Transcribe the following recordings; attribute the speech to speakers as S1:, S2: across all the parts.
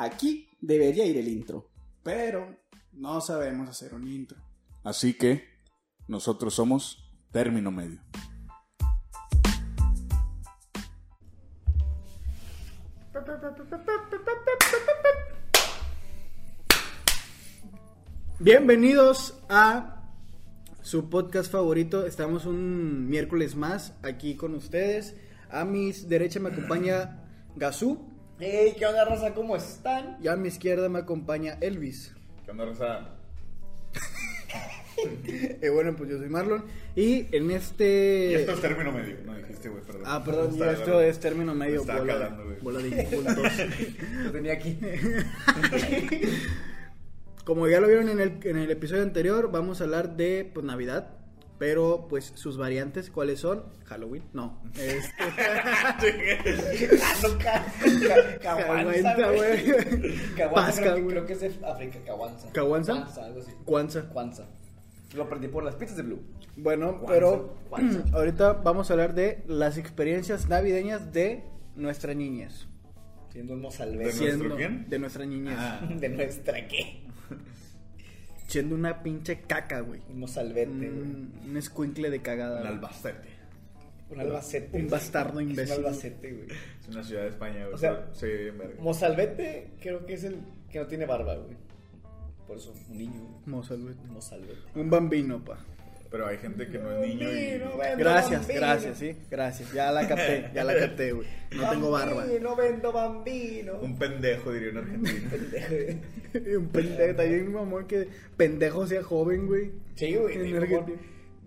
S1: aquí debería ir el intro, pero no sabemos hacer un intro.
S2: Así que nosotros somos término medio.
S1: Bienvenidos a su podcast favorito. Estamos un miércoles más aquí con ustedes. A mi derecha me acompaña Gazú
S3: Hey, ¿qué onda, raza? ¿Cómo están?
S1: y a mi izquierda me acompaña Elvis.
S2: ¿Qué onda, Rosa?
S1: Eh, bueno, pues yo soy Marlon. Y en este.
S2: Esto es término medio. No dijiste, güey, perdón.
S1: Ah, perdón,
S2: Estaba
S1: y esto es término medio.
S2: Estaba
S1: bola,
S2: calando, güey.
S1: bola de incultos.
S3: Lo tenía aquí.
S1: Como ya lo vieron en el, en el episodio anterior, vamos a hablar de pues, Navidad. Pero, pues, sus variantes, ¿cuáles son? Halloween, no. Este,
S3: Caguanza,
S1: Pasca,
S3: creo, creo que es de África, Caguanza.
S1: ¿Caguanza?
S3: Caguanza, algo así.
S1: Kwanzaa.
S3: Kwanzaa. Lo aprendí por las pizzas de Blue.
S1: Bueno, pero
S3: Kwanzaa.
S1: ahorita vamos a hablar de las experiencias navideñas de nuestra niñez.
S3: Siendo un
S2: ¿De
S3: mozalbete.
S2: nuestro quién?
S1: De nuestra niñez.
S2: Ah,
S3: De nuestra, ¿qué?
S1: Siendo una pinche caca, güey.
S3: Un mozalbete,
S1: Un,
S3: güey.
S1: un escuincle de cagada. güey.
S2: Albacete.
S3: Un albacete.
S1: Un bastardo
S3: Es
S1: imbécil.
S3: Un albacete, güey.
S2: Es una ciudad de España, güey.
S3: O sea,
S2: sí, bien verga.
S3: Mozalbete creo que es el que no tiene barba, güey. Por eso, un niño. güey.
S1: Mozalbete.
S3: Mozalbete.
S1: Un bambino, pa.
S2: Pero hay gente que no es niño y...
S1: Gracias,
S3: bambino.
S1: gracias, sí, gracias. Ya la capté, ya la capté, güey. No tengo barba.
S3: Bambino, vendo bambino.
S2: Un pendejo, diría un argentino.
S1: Un pendejo, también mi mamá que pendejo sea joven, güey.
S3: Sí, güey.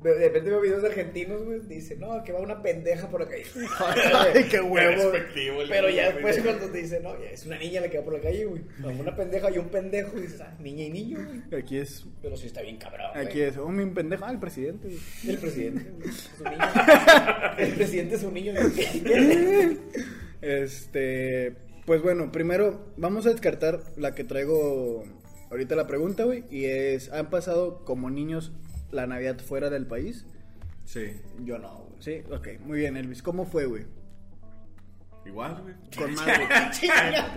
S3: De repente veo videos de argentinos, güey. Dice, no, que va una pendeja por la calle.
S1: Ay, qué huevo.
S3: Pero ya después cuando te dice, no, es una niña la que va por la calle, güey. Una pendeja y un pendejo. Y dices, ah, niña y niño, güey.
S1: Aquí es,
S3: Pero sí está bien cabrón, güey.
S1: aquí es, oh, mi pendejo, ah, el presidente, güey.
S3: El presidente, güey. Es un niño. El presidente es un niño. güey.
S1: Este, pues bueno, primero vamos a descartar la que traigo ahorita la pregunta, güey, y es, ¿han pasado como niños la Navidad fuera del país?
S2: Sí.
S3: Yo no, güey.
S1: Sí, ok, muy bien, Elvis, ¿cómo fue, güey?
S2: Igual, güey.
S1: Con madre.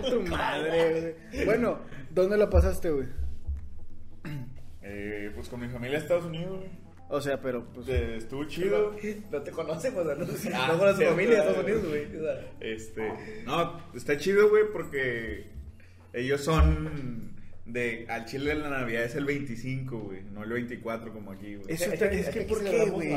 S1: tu madre, güey. Bueno, ¿dónde la pasaste, güey?
S2: Eh, pues con mi familia a Estados Unidos, güey.
S1: O sea, pero pues
S2: Eh, Estuvo chido.
S3: No te conocemos, ¿no?
S2: Ah,
S3: no conoces tu familia de. Estados Unidos, güey. O sea,
S2: Este, no, está chido, güey, porque ellos son de al Chile la Navidad es el 25, güey, no el 24 como aquí, güey.
S1: Eso
S3: Es que-
S1: es
S3: es
S1: que
S3: que
S1: ¿por qué, güey?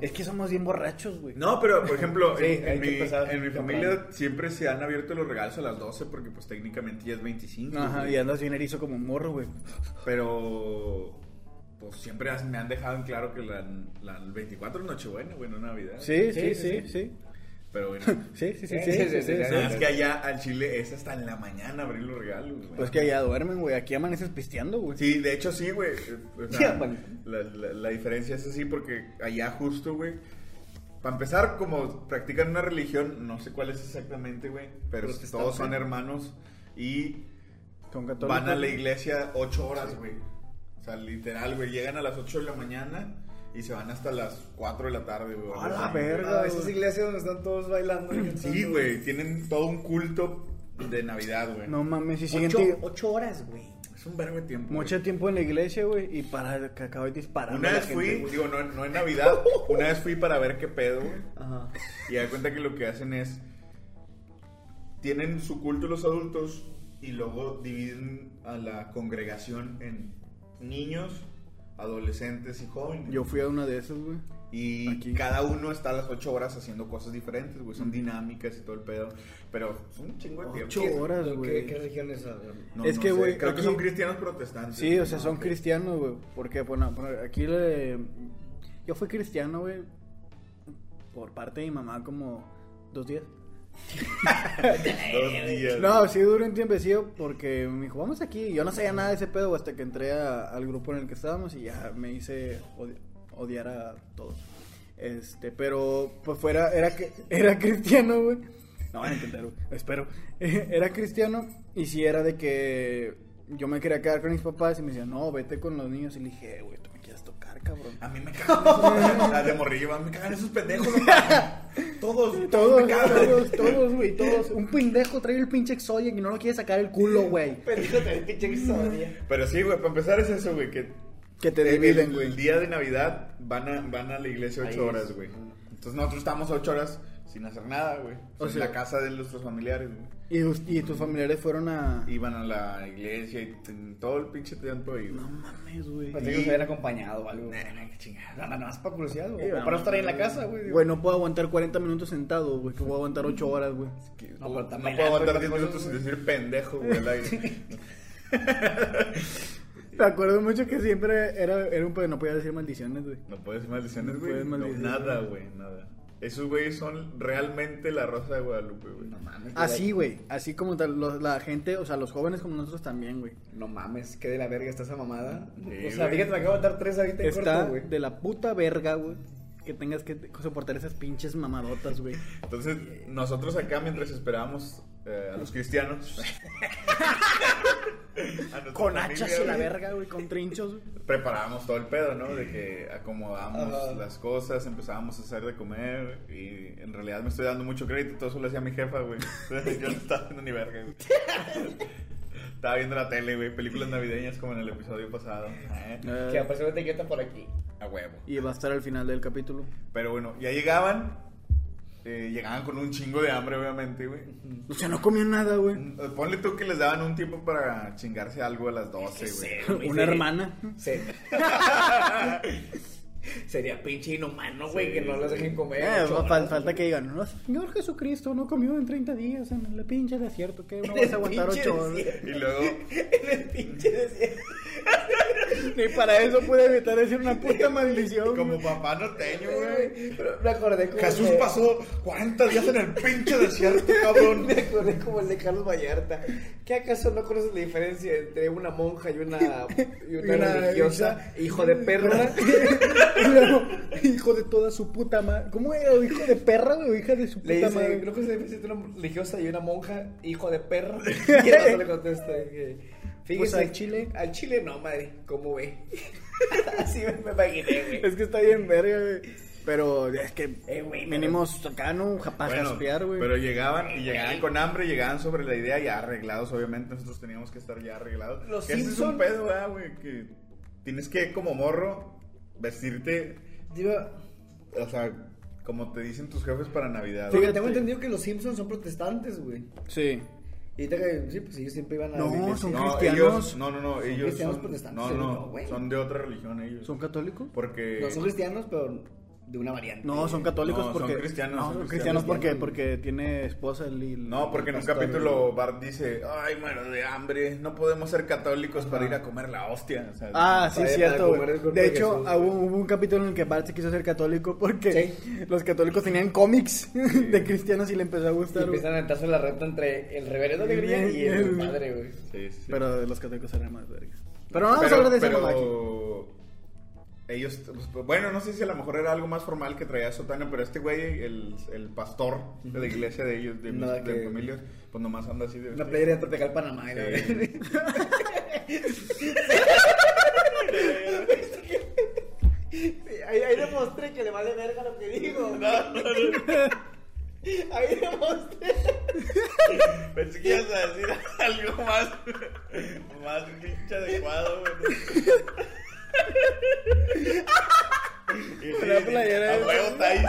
S1: Es que somos bien borrachos, güey.
S2: No, pero por ejemplo,
S3: Sí,
S2: en, mi, en mi familia siempre se han abierto los regalos a las 12 porque pues técnicamente ya es 25.
S1: Ajá,
S2: güey.
S1: y andas bien erizo como morro, güey.
S2: Pero pues siempre has- me han dejado en claro que la, la- el 24 es Nochebuena, güey, no Navidad.
S1: Sí, sí,
S3: Sí,
S1: sí,
S3: sí,
S1: sí.
S2: Pero bueno,
S1: Sí, sí, sí, sí,
S3: Sí,
S1: sí,
S3: sí,
S1: sí,
S3: sí,
S1: sí.
S3: sí.
S2: nada más que allá al Chile es hasta en la mañana abrir los regalos, güey.
S1: Pues que allá duermen, güey. Aquí amaneces pisteando, güey.
S2: Sí, de hecho sí, güey. Eh, o
S3: Sí,
S2: sea,
S3: man.
S2: la, la- la diferencia es así porque allá justo, güey. Para empezar, como practican una religión, no sé cuál es exactamente, güey, pero todos son hermanos y
S1: Son
S2: van a la iglesia ocho horas, güey. O sea, literal, güey, llegan a las 8 de la mañana y se van hasta las 4 de la tarde, güey.
S1: A la verga.
S3: Ah, esas iglesias donde están todos bailando. y
S2: Sí, güey, tienen todo un culto de Navidad, güey.
S1: No mames, y siguen
S3: Ocho,
S1: ti-
S3: ocho horas, güey.
S2: Es un verbo de tiempo.
S1: mucho
S2: güey.
S1: tiempo en la iglesia, güey. Y para que acabe disparando.
S2: Una
S1: a la
S2: vez
S1: gente,
S2: fui, digo, no, no en Navidad, una vez fui para ver qué pedo, güey.
S3: Ajá.
S2: Y da cuenta que lo que hacen es. Tienen su culto los adultos y luego dividen a la congregación en niños, adolescentes y jóvenes.
S1: Yo fui a una de esas, güey.
S2: y
S1: aquí.
S2: cada uno está a las 8 horas haciendo cosas diferentes, güey. Son dinámicas y todo el pedo. Pero son un chingo de tiempo.
S1: Ocho horas,
S3: ¿Qué,
S1: güey.
S3: ¿Qué religión es esa?
S2: No,
S1: Es
S2: no
S1: que, güey,
S2: Creo que son cristianos protestantes.
S1: Sí, o sea,
S2: No,
S1: son
S2: ok.
S1: cristianos, güey. Porque, bueno, bueno, aquí le... Yo fui cristiano, güey. Por parte de mi mamá, como dos días.
S2: Dos días.
S1: No, sí duró un tiempecillo porque me dijo, vamos aquí. Yo no sabía nada de ese pedo hasta que entré a- al grupo en el que estábamos y ya me hice odi- odiar a todos. Este, pero pues fuera, era, era cristiano, güey. No van a entender, güey, espero. Era cristiano y si era de que yo me quería quedar con mis papás y me decían, no, vete con los niños. Y le dije, "Eh, güey, tú me quieres tocar, cabrón.
S2: A mí me cagan esos de morrillo, me cagan esos pendejos.
S3: Todos,
S1: Todos, todos, todos, güey, todos. Un pendejo trae el pinche Exodia y no lo quiere sacar el culo, güey.
S3: Pendejo, el pinche Exodia.
S2: Pero sí, güey, para empezar es eso, güey, que
S1: Que te dividen,
S2: el,
S1: güey.
S2: el día de Navidad van a, van a la iglesia ocho horas, güey. Entonces nosotros estamos ocho horas sin hacer nada, güey.
S1: O
S2: en
S1: sea-
S2: la casa de nuestros familiares, güey.
S1: Y, y tus familiares fueron a.
S2: Iban a la iglesia y en todo el pinche tiempo ahí, güey.
S1: No mames, güey.
S3: Pensé que nos habían acompañado o algo.
S2: Nah, nah, qué chingada.
S3: Nada más para curiosidad, güey. Para no estar ahí en la casa, güey.
S1: Güey, no puedo aguantar 40 minutos sentado, güey. Que voy a aguantar 8 horas, güey.
S3: No,
S2: puedo aguantar
S3: y
S2: 10
S3: cosas,
S2: minutos sin decir pendejo, güey, al aire.
S1: Me acuerdo mucho que siempre era, era un pedo, no podía decir maldiciones, güey.
S2: No puedes decir maldiciones,
S1: No
S2: güey.
S1: puedes
S2: No, nada,
S1: güey,
S2: nada. Esos güeyes son realmente la rosa de Guadalupe, güey.
S3: No mames.
S1: Así, güey. Así como tal, los- la gente, o sea, los jóvenes como nosotros también, güey.
S3: No mames, qué de la verga está esa mamada.
S2: Sí,
S3: o sea,
S2: güey.
S3: fíjate, me acabo de dar tres ahorita en
S1: Está
S3: corto, güey.
S1: de la puta verga, güey. Que tengas que soportar esas pinches mamadotas, güey.
S2: Entonces, nosotros acá, mientras esperábamos eh, a los cristianos,
S1: Con
S2: familia,
S1: hachas y la verga, güey. Con trinchos.
S2: Preparábamos todo el pedo, ¿no? De que acomodamos
S3: Ajá.
S2: las cosas, empezábamos a hacer de comer y en realidad me estoy dando mucho crédito, todo eso lo hacía mi jefa, güey. Yo no estaba haciendo ni verga, güey. Estaba viendo la tele, güey, películas navideñas como en el episodio pasado. Eh,
S1: Eh,
S3: Que apareció una etiqueta por aquí.
S2: a huevo.
S1: y va a estar al final del capítulo.
S2: Pero bueno, ya llegaban, eh, llegaban con un chingo de hambre, obviamente, güey.
S1: O sea, no comió nada, güey.
S2: Eh, Ponle tú que les daban un tiempo para chingarse algo a las 12,
S3: Sí,
S2: güey.
S3: güey,
S1: Una
S3: sí.
S1: hermana.
S3: Sí. Sería pinche inhumano, güey,
S2: Sí,
S3: que no los dejen comer.
S1: Eh,
S3: horas,
S1: falta
S3: güey.
S1: que digan, no, Señor Jesucristo no comió en 30 días en el pinche desierto, que no vas a aguantar
S3: pinche
S1: 8 horas.
S2: Y luego,
S3: En el pinche desierto.
S1: Ni para eso pude evitar decir una puta maldición.
S2: como papá norteño, güey.
S3: Me acordé como
S2: Jesús pasó 40 días en el pinche desierto, cabrón.
S3: Me acordé como el de Carlos Vallarta. ¿Qué acaso no conoces la diferencia entre una monja y una, y una, religiosa? Hijo de perra.
S1: Luego, hijo de toda su puta madre. ¿Cómo era? ¿Hijo de perra o hija de su puta
S3: Le dice,
S1: madre?
S3: creo que se dice entre una religiosa y una monja, hijo de perra. Y otro le contesta que,
S1: Pues al chile.
S3: Al chile no, madre, ¿cómo ve? Así me, me imaginé, güey.
S1: Es que está bien verga, güey. Pero es que
S3: Eh, güey,
S1: venimos acá, ¿no? Para
S2: Bueno,
S1: jaspear, güey.
S2: pero llegaban y llegaban con hambre, llegaban sobre la idea ya arreglados, obviamente nosotros teníamos que estar ya arreglados.
S3: Los
S2: Que ese es un pedo, ¿verdad, güey, que tienes que como morro vestirte,
S3: Digo,
S2: o sea, como te dicen tus jefes para Navidad.
S1: Fíjate.
S3: tengo entendido que los Simpsons son protestantes, güey.
S1: Sí.
S3: Y que, sí, pues ellos siempre iban a
S1: No,
S3: la iglesia.
S1: son
S2: No,
S1: cristianos.
S2: ellos, no, no, no, ellos
S3: cristianos
S2: son,
S3: protestantes,
S2: no, no,
S3: güey.
S2: son de otra religión ellos.
S1: ¿Son católicos?
S2: Porque
S3: No, son cristianos, pero de una variante.
S1: No, son católicos
S2: No, son
S1: porque.
S2: cristianos,
S1: No,
S2: son
S1: son
S2: cristianos.
S1: cristianos porque, porque tiene esposa el. el-
S2: No, porque en un capítulo. Bart dice, ay, muero de hambre, no podemos ser católicos para ir a comer la hostia. O sea,
S1: Ah, sí, cierto. De hecho,
S3: Jesús,
S1: hubo, un capítulo en el que Bart se quiso ser católico porque
S3: Sí.
S1: los católicos tenían cómics de cristianos y le empezó a
S3: Y
S1: gustar. güey.
S3: empiezan a aventarse la reta entre el reverendo Alegría y el padre, güey.
S2: sí, sí.
S1: Pero los católicos eran más verga. Pero no vamos
S2: Pero-
S1: a hablar de esa
S2: pero. Ellos, pues, bueno, no sé si a lo mejor era algo más formal que traía sotana, pero este güey, el, el pastor de la iglesia de ellos, de mis
S3: Nada
S2: de
S3: que-
S2: familias, pues nomás anda así de
S3: Una
S2: vestido.
S3: playera de Tropical Panamá. la
S2: Sí.
S3: Ahí, ahí demostré que le vale verga lo que digo. Ahí demostré.
S2: Pensé que ibas a decir algo más, más pinche adecuado, güey.
S1: Una playera de-
S2: huevo está, ahí-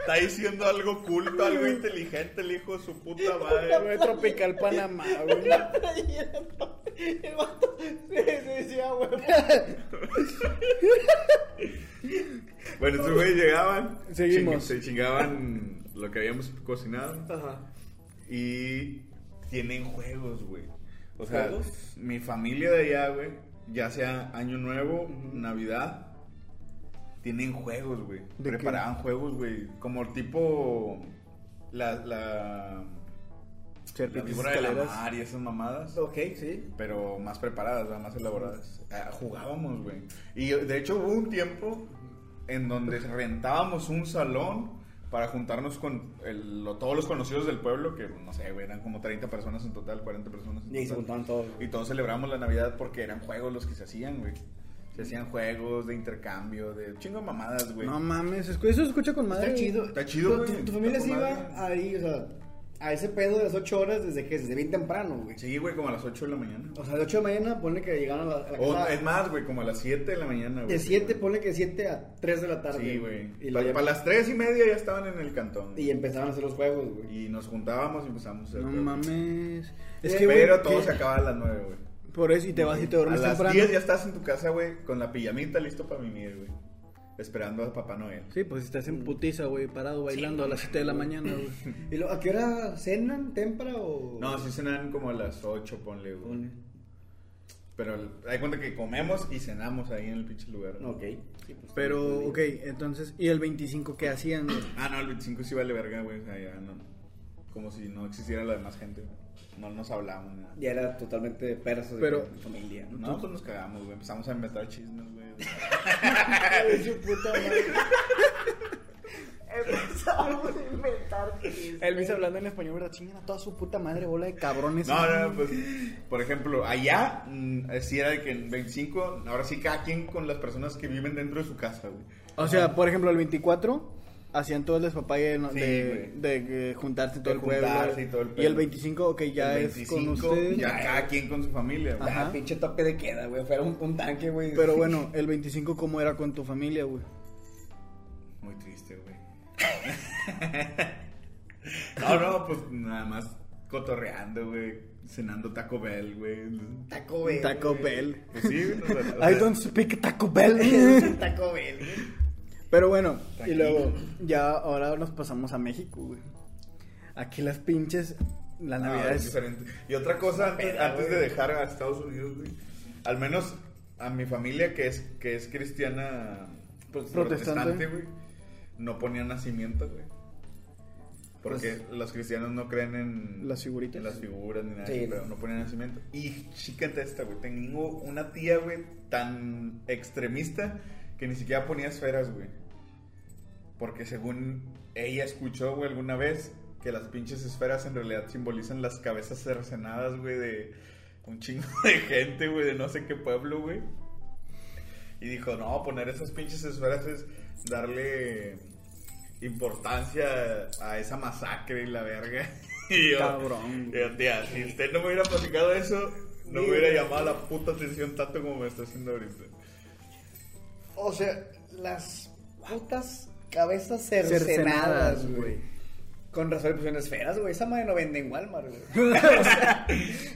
S2: está diciendo algo culto, algo inteligente, el hijo de su puta madre.
S1: Güey, Tropical Panamá, güey.
S3: Una playera. El vato se se decía, güey.
S2: Bueno, estos güeyes llegaban,
S1: Seguimos.
S2: ching- se chingaban lo que habíamos cocinado
S3: Ajá.
S2: y tienen juegos, güey. O sea,
S3: ¿Juegos?
S2: mi familia de allá, güey, ya sea Año Nuevo, Navidad, tienen juegos, güey. Preparaban juegos, güey, como tipo la, la, la
S1: Serpientes
S2: figura de la mar y esas mamadas.
S3: Ok, sí.
S2: Pero más preparadas, más elaboradas. Ah, jugábamos, güey. Y de hecho hubo un tiempo en donde rentábamos un salón para juntarnos con el- lo- todos los conocidos del pueblo, que no sé, güey, eran como 30 personas en total, 40 personas en
S3: Y ahí se
S2: total.
S3: juntaban todos.
S2: Y todos celebramos la Navidad porque eran juegos los que se hacían, güey. Se hacían juegos de intercambio, de chingo de mamadas, güey.
S1: No mames, eso se escucha con madre.
S3: Está chido.
S2: Está chido,
S3: Tu-
S2: güey.
S3: Tu, tu familia se iba
S2: madre.
S3: ahí, o sea, a ese pedo de las 8 horas desde que desde bien temprano, güey.
S2: Sí, güey, como a las 8 de la mañana.
S3: O sea, de 8 de la mañana, ponle que llegaron a la, a la
S2: O
S3: casa.
S2: es más, güey, como a las 7 de la mañana, güey.
S3: de 7, ponle que de 7 a 3 de la tarde.
S2: Sí, güey.
S3: Y,
S2: Para
S3: ya-
S2: las 3 y media ya estaban en el cantón.
S3: y empezaron a hacer los juegos, güey.
S2: Y nos juntábamos y empezamos a hacer
S1: No
S2: juegos.
S1: mames. Es que, güey,
S2: Pero todo
S1: que-
S2: se acaba a las 9, güey.
S1: Por eso, y te vas y te
S2: A
S1: duermes
S2: las
S1: temprano.
S2: 10 ya estás en tu casa, güey, con la pijamita listo para mimir, güey. Esperando a Papá Noel.
S1: Sí, pues estás en putiza, güey, parado bailando a las 7 de la mañana, güey.
S3: ¿Y lo, a qué hora cenan? ¿Tempra o.?
S2: No, sí cenan como a las 8, ponle, güey.
S3: Ponle.
S2: Pero hay cuenta que comemos y cenamos ahí en el pinche lugar. ¿no?
S3: Ok. Sí, pues,
S1: Pero, ok, entonces, ¿y el 25 qué hacían? güey?
S2: Ah, no, el 25 sí vale verga, güey. O sea, ya no. Como si no existiera la demás gente. No nos hablábamos nada.
S3: Ya era totalmente perso de
S1: Pero-
S3: que- familia. ¿no?
S2: Nosotros nos cagamos, güey. Empezamos a inventar chismes, güey.
S3: Su puta madre. Empezamos a inventar chistes.
S1: Elvis hablando en español, ¿verdad? Chingan a toda su puta madre, bola de cabrones.
S2: No, no, pues, por ejemplo, allá, mm, sí era de que en 25, ahora sí cada quien con las personas que viven dentro de su casa, güey.
S1: O sea, por ejemplo, el 24 hacían todo el despapalle ¿no?
S2: Sí,
S1: de, de, eh, juntarse todo
S2: De
S1: el pueblo.
S2: juntarse y todo el
S1: Y el 25, ok, ya
S2: El
S1: es con
S2: 25,
S1: ustedes.
S2: Ya cada quien con su familia, güey.
S1: Ajá.
S3: Pinche tope de queda, güey. Fuera un, un tanque, güey.
S1: Pero bueno, el 25, ¿cómo era con tu familia, güey?
S2: Muy triste, güey. no, no, pues nada más cotorreando, güey. Cenando Taco Bell, güey.
S3: Taco Bell.
S1: Taco. Bell.
S2: Pues sí, güey. o sea, o
S1: I
S2: sea,
S1: don't speak Taco Bell.
S3: Taco Bell, güey.
S1: Pero bueno, y luego ya ahora nos pasamos a México, güey. Aquí las pinches, la
S2: no,
S1: Navidad
S2: es
S1: es...
S2: diferente. Y otra cosa, antes, de dejar a Estados Unidos, güey. Al menos a mi familia, que es, que es cristiana pues,
S1: Protestante.
S2: güey. No ponían nacimiento, güey. Porque los cristianos no creen en
S1: Las figuritas.
S2: en las figuras ni nada,
S3: Sí.
S2: pero no ponían nacimiento. Y chícate esta, güey. Tengo una tía, güey, tan extremista que ni siquiera ponía esferas, güey. Porque según ella escuchó, güey, alguna vez que las pinches esferas en realidad simbolizan las cabezas cercenadas, güey, de un chingo de gente, güey, de no sé qué pueblo, güey. Y dijo, no, poner esas pinches esferas es darle importancia a esa masacre y la verga. Y yo,
S1: Cabrón.
S2: yo, tía, si usted no me hubiera platicado eso, no me hubiera llamado la puta atención tanto como me está haciendo ahorita.
S3: O sea, las putas cabezas
S1: Cercenadas, güey.
S3: güey. Con razón le pusieron esferas, güey. Esa madre no vende en Walmart, güey. o sea,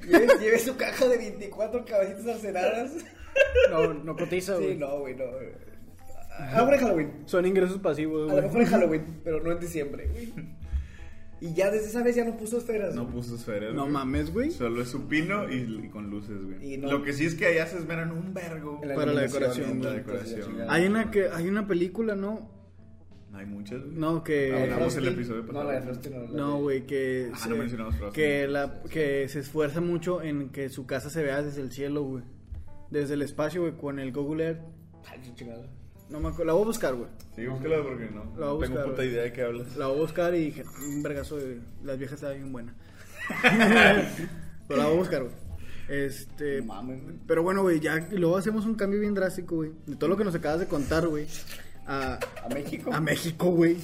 S3: lleve, lleve su caja de 24 cabecitas cercenadas.
S1: No, no cotiza, güey.
S3: Sí, no, güey, no. A lo mejor en Halloween.
S1: Son ingresos pasivos,
S3: A lo
S1: güey.
S3: mejor en Halloween, pero no en diciembre, güey. Y ya desde esa vez ya no puso esferas.
S2: No
S3: güey.
S2: puso esferas.
S1: No
S2: güey.
S1: mames, güey.
S2: Solo es su pino y, y con luces, güey.
S3: Y no-
S2: Lo que sí es que allá se esmeran un vergo.
S3: En
S1: Para la decoración,
S2: la
S3: la.
S1: Hay una que hay una película, ¿no?
S2: Hay muchas, güey.
S1: No, que
S2: Hablamos el episodio
S3: No, la de Frosty no. la
S1: no, güey, que
S2: Ah, no mencionamos Frosty.
S1: que la que se esfuerza mucho en que su casa se vea desde el cielo, güey. Desde el espacio, güey, con el Google Earth.
S3: Ay, chingada.
S1: No me acuerdo, la voy a buscar, güey.
S2: Sí, búscala porque no.
S1: La voy a
S2: no tengo
S1: buscar,
S2: puta idea de qué hablas.
S1: La voy a buscar y dije, un vergazo de las viejas está bien buena. Pero la voy a buscar, güey. Este,
S3: No mames, güey.
S1: pero bueno, güey, ya luego hacemos un cambio bien drástico, güey, de todo lo que nos acabas de contar, güey, a,
S3: A México.
S1: a México, güey.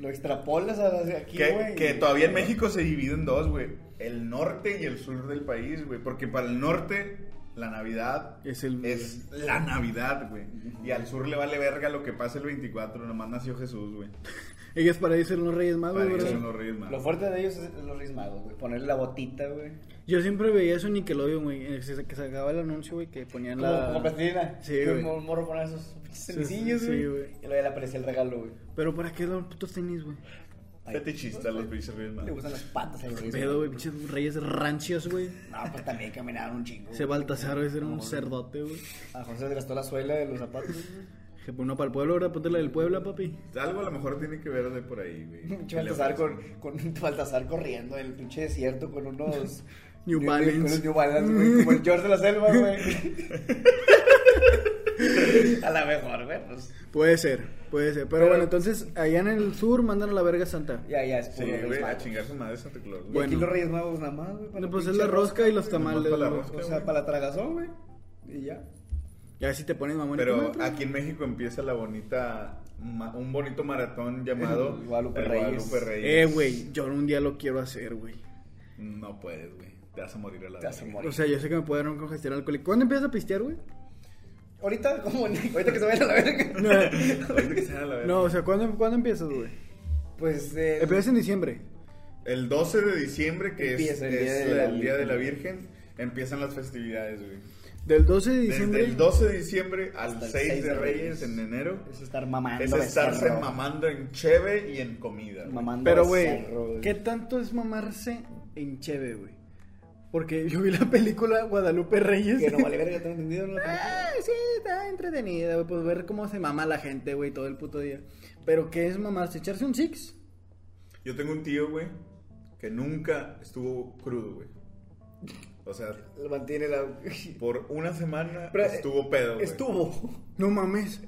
S3: Lo extrapolas hacia aquí,
S2: Que,
S3: güey.
S2: que todavía en México se divide en dos, güey. El norte y el sur del país, güey. Porque para el norte, la Navidad
S1: Es el-
S2: es la Navidad, güey. Y al sur le vale verga lo que pasa el 24. Nomás nació Jesús, güey.
S1: Ellos para ellos eran los Reyes Magos,
S2: son los reyes magos.
S3: Lo fuerte de ellos es los Reyes Magos, güey. Ponerle la botita, güey.
S1: Yo siempre veía eso en Nickelodeon, güey, en el que se acababa el anuncio, güey, que ponían
S3: Como,
S1: la...
S3: como plastilina.
S1: Sí,
S3: Que
S1: güey.
S3: un morro ponía esos
S1: Sí,
S3: cenisillos,
S1: sí,
S3: güey.
S1: sí, güey.
S3: Y luego ya le aparecía el regalo, güey.
S1: Pero ¿para qué los putos tenis, güey?
S2: Fetichista los pinches reyes
S3: Le
S2: magos.
S3: gustan las patas a los Reyes
S1: Pedo, güey, pinches reyes rancios, güey.
S3: No, pues también caminaron un chingo.
S1: Ese. Baltasar, güey, era un cerdote, güey.
S3: A mejor se gastó la suela de los zapatos, güey.
S1: Que uno para el pueblo, ahora ponte la del Puebla, papi.
S2: Algo a lo mejor tiene que ver de por ahí, güey.
S3: Pinche
S2: ¿Qué le
S3: Baltasar con, con Baltasar corriendo en el pinche desierto con unos
S1: New
S3: Con
S1: Balance.
S3: unos New Balance, güey, como el George de la selva, güey. a la mejor, güey, pues
S1: Puede ser, puede ser. Pero, bueno, entonces, allá en el sur mandan a la verga santa.
S3: ya, ya, es
S2: Sí,
S3: puro
S2: güey,
S3: Reyes
S2: a
S3: Magos.
S2: chingar su madre Santa Claus. güey.
S3: Y aquí
S1: Bueno.
S3: los Reyes Magos nada más, güey. para
S1: No, pues es
S3: pinche
S1: la rosca y los
S2: Nomás
S1: tamales.
S2: para la
S1: güey.
S2: rosca.
S3: O sea, para la tragazón, güey. Y ya.
S1: Ya si te pones mamón. y
S2: Pero aquí en México empieza la bonita, ma- un bonito maratón llamado
S3: El Guadalupe
S2: el
S3: Reyes.
S2: Guadalupe
S1: Eh, güey, yo un día lo quiero hacer, güey.
S2: No puedes, güey. Te vas a morir a la
S3: Te vas a
S2: verga.
S3: morir.
S1: O sea, yo sé que me puede dar un congestión alcohólico. ¿Cuándo empiezas a pistear, güey?
S3: Ahorita, como, ahorita que se vayan a la verga.
S2: Ahorita que sea la verga.
S1: No, o sea, ¿cuándo, ¿cuándo empiezas, güey?
S3: Pues, eh,
S1: Empiezas en diciembre.
S2: El 12 de diciembre, que es,
S3: el
S2: es
S3: Día de la
S2: el Día de la
S3: Virgen.
S2: Empiezan las festividades, güey.
S1: Del 12 de
S2: Desde
S1: diciembre.
S2: el 12 de diciembre al
S3: Hasta el
S2: 6 de Reyes en enero.
S3: es estar mamando.
S2: Es estarse
S3: becerro.
S2: mamando en cheve y en comida.
S3: Mamando
S1: Pero, güey, ¿qué tanto es mamarse en cheve, güey? Porque yo vi la película Guadalupe Reyes.
S3: Que no vale verga, ¿te entendido? película?
S1: Ah, sí, está entretenida, güey. Pues ver cómo se mama la gente, güey, todo el puto día. Pero, ¿qué es mamarse? ¿Echarse un six?
S2: Yo tengo un tío, güey, que nunca estuvo crudo, güey. O sea,
S3: Lo mantiene la.
S2: por una semana
S3: Pero,
S2: estuvo pedo, güey.
S3: Estuvo.
S1: No mames.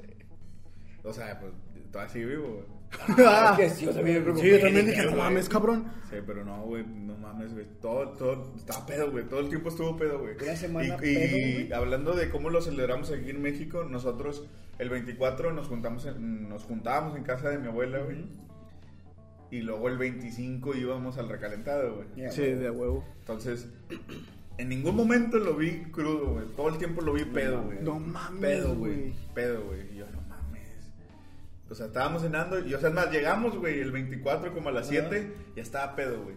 S2: O sea, pues, todavía sigue vivo, güey.
S1: Ah,
S3: es que sí, yo también me preocupé.
S1: Sí, yo también dije, no mames, cabrón.
S2: Sí, pero no, güey, no mames, güey. Todo, todo, estaba pedo, güey. Todo el tiempo estuvo pedo, güey.
S3: Una semana
S2: y,
S3: pedo,
S2: y
S3: güey.
S2: hablando de cómo lo celebramos aquí en México, nosotros el 24 nos juntamos, en- nos juntábamos en casa de mi abuela, güey. Y luego el 25 íbamos al recalentado, güey.
S1: Sí, de huevo.
S2: Entonces, en ningún momento lo vi crudo, güey. Todo el tiempo lo vi pedo, güey.
S1: No mames,
S2: Pedo,
S1: güey.
S2: Pedo, güey. O sea, estábamos cenando y, o sea, es más, llegamos, güey, el 24 como a las 7, ya estaba pedo, güey.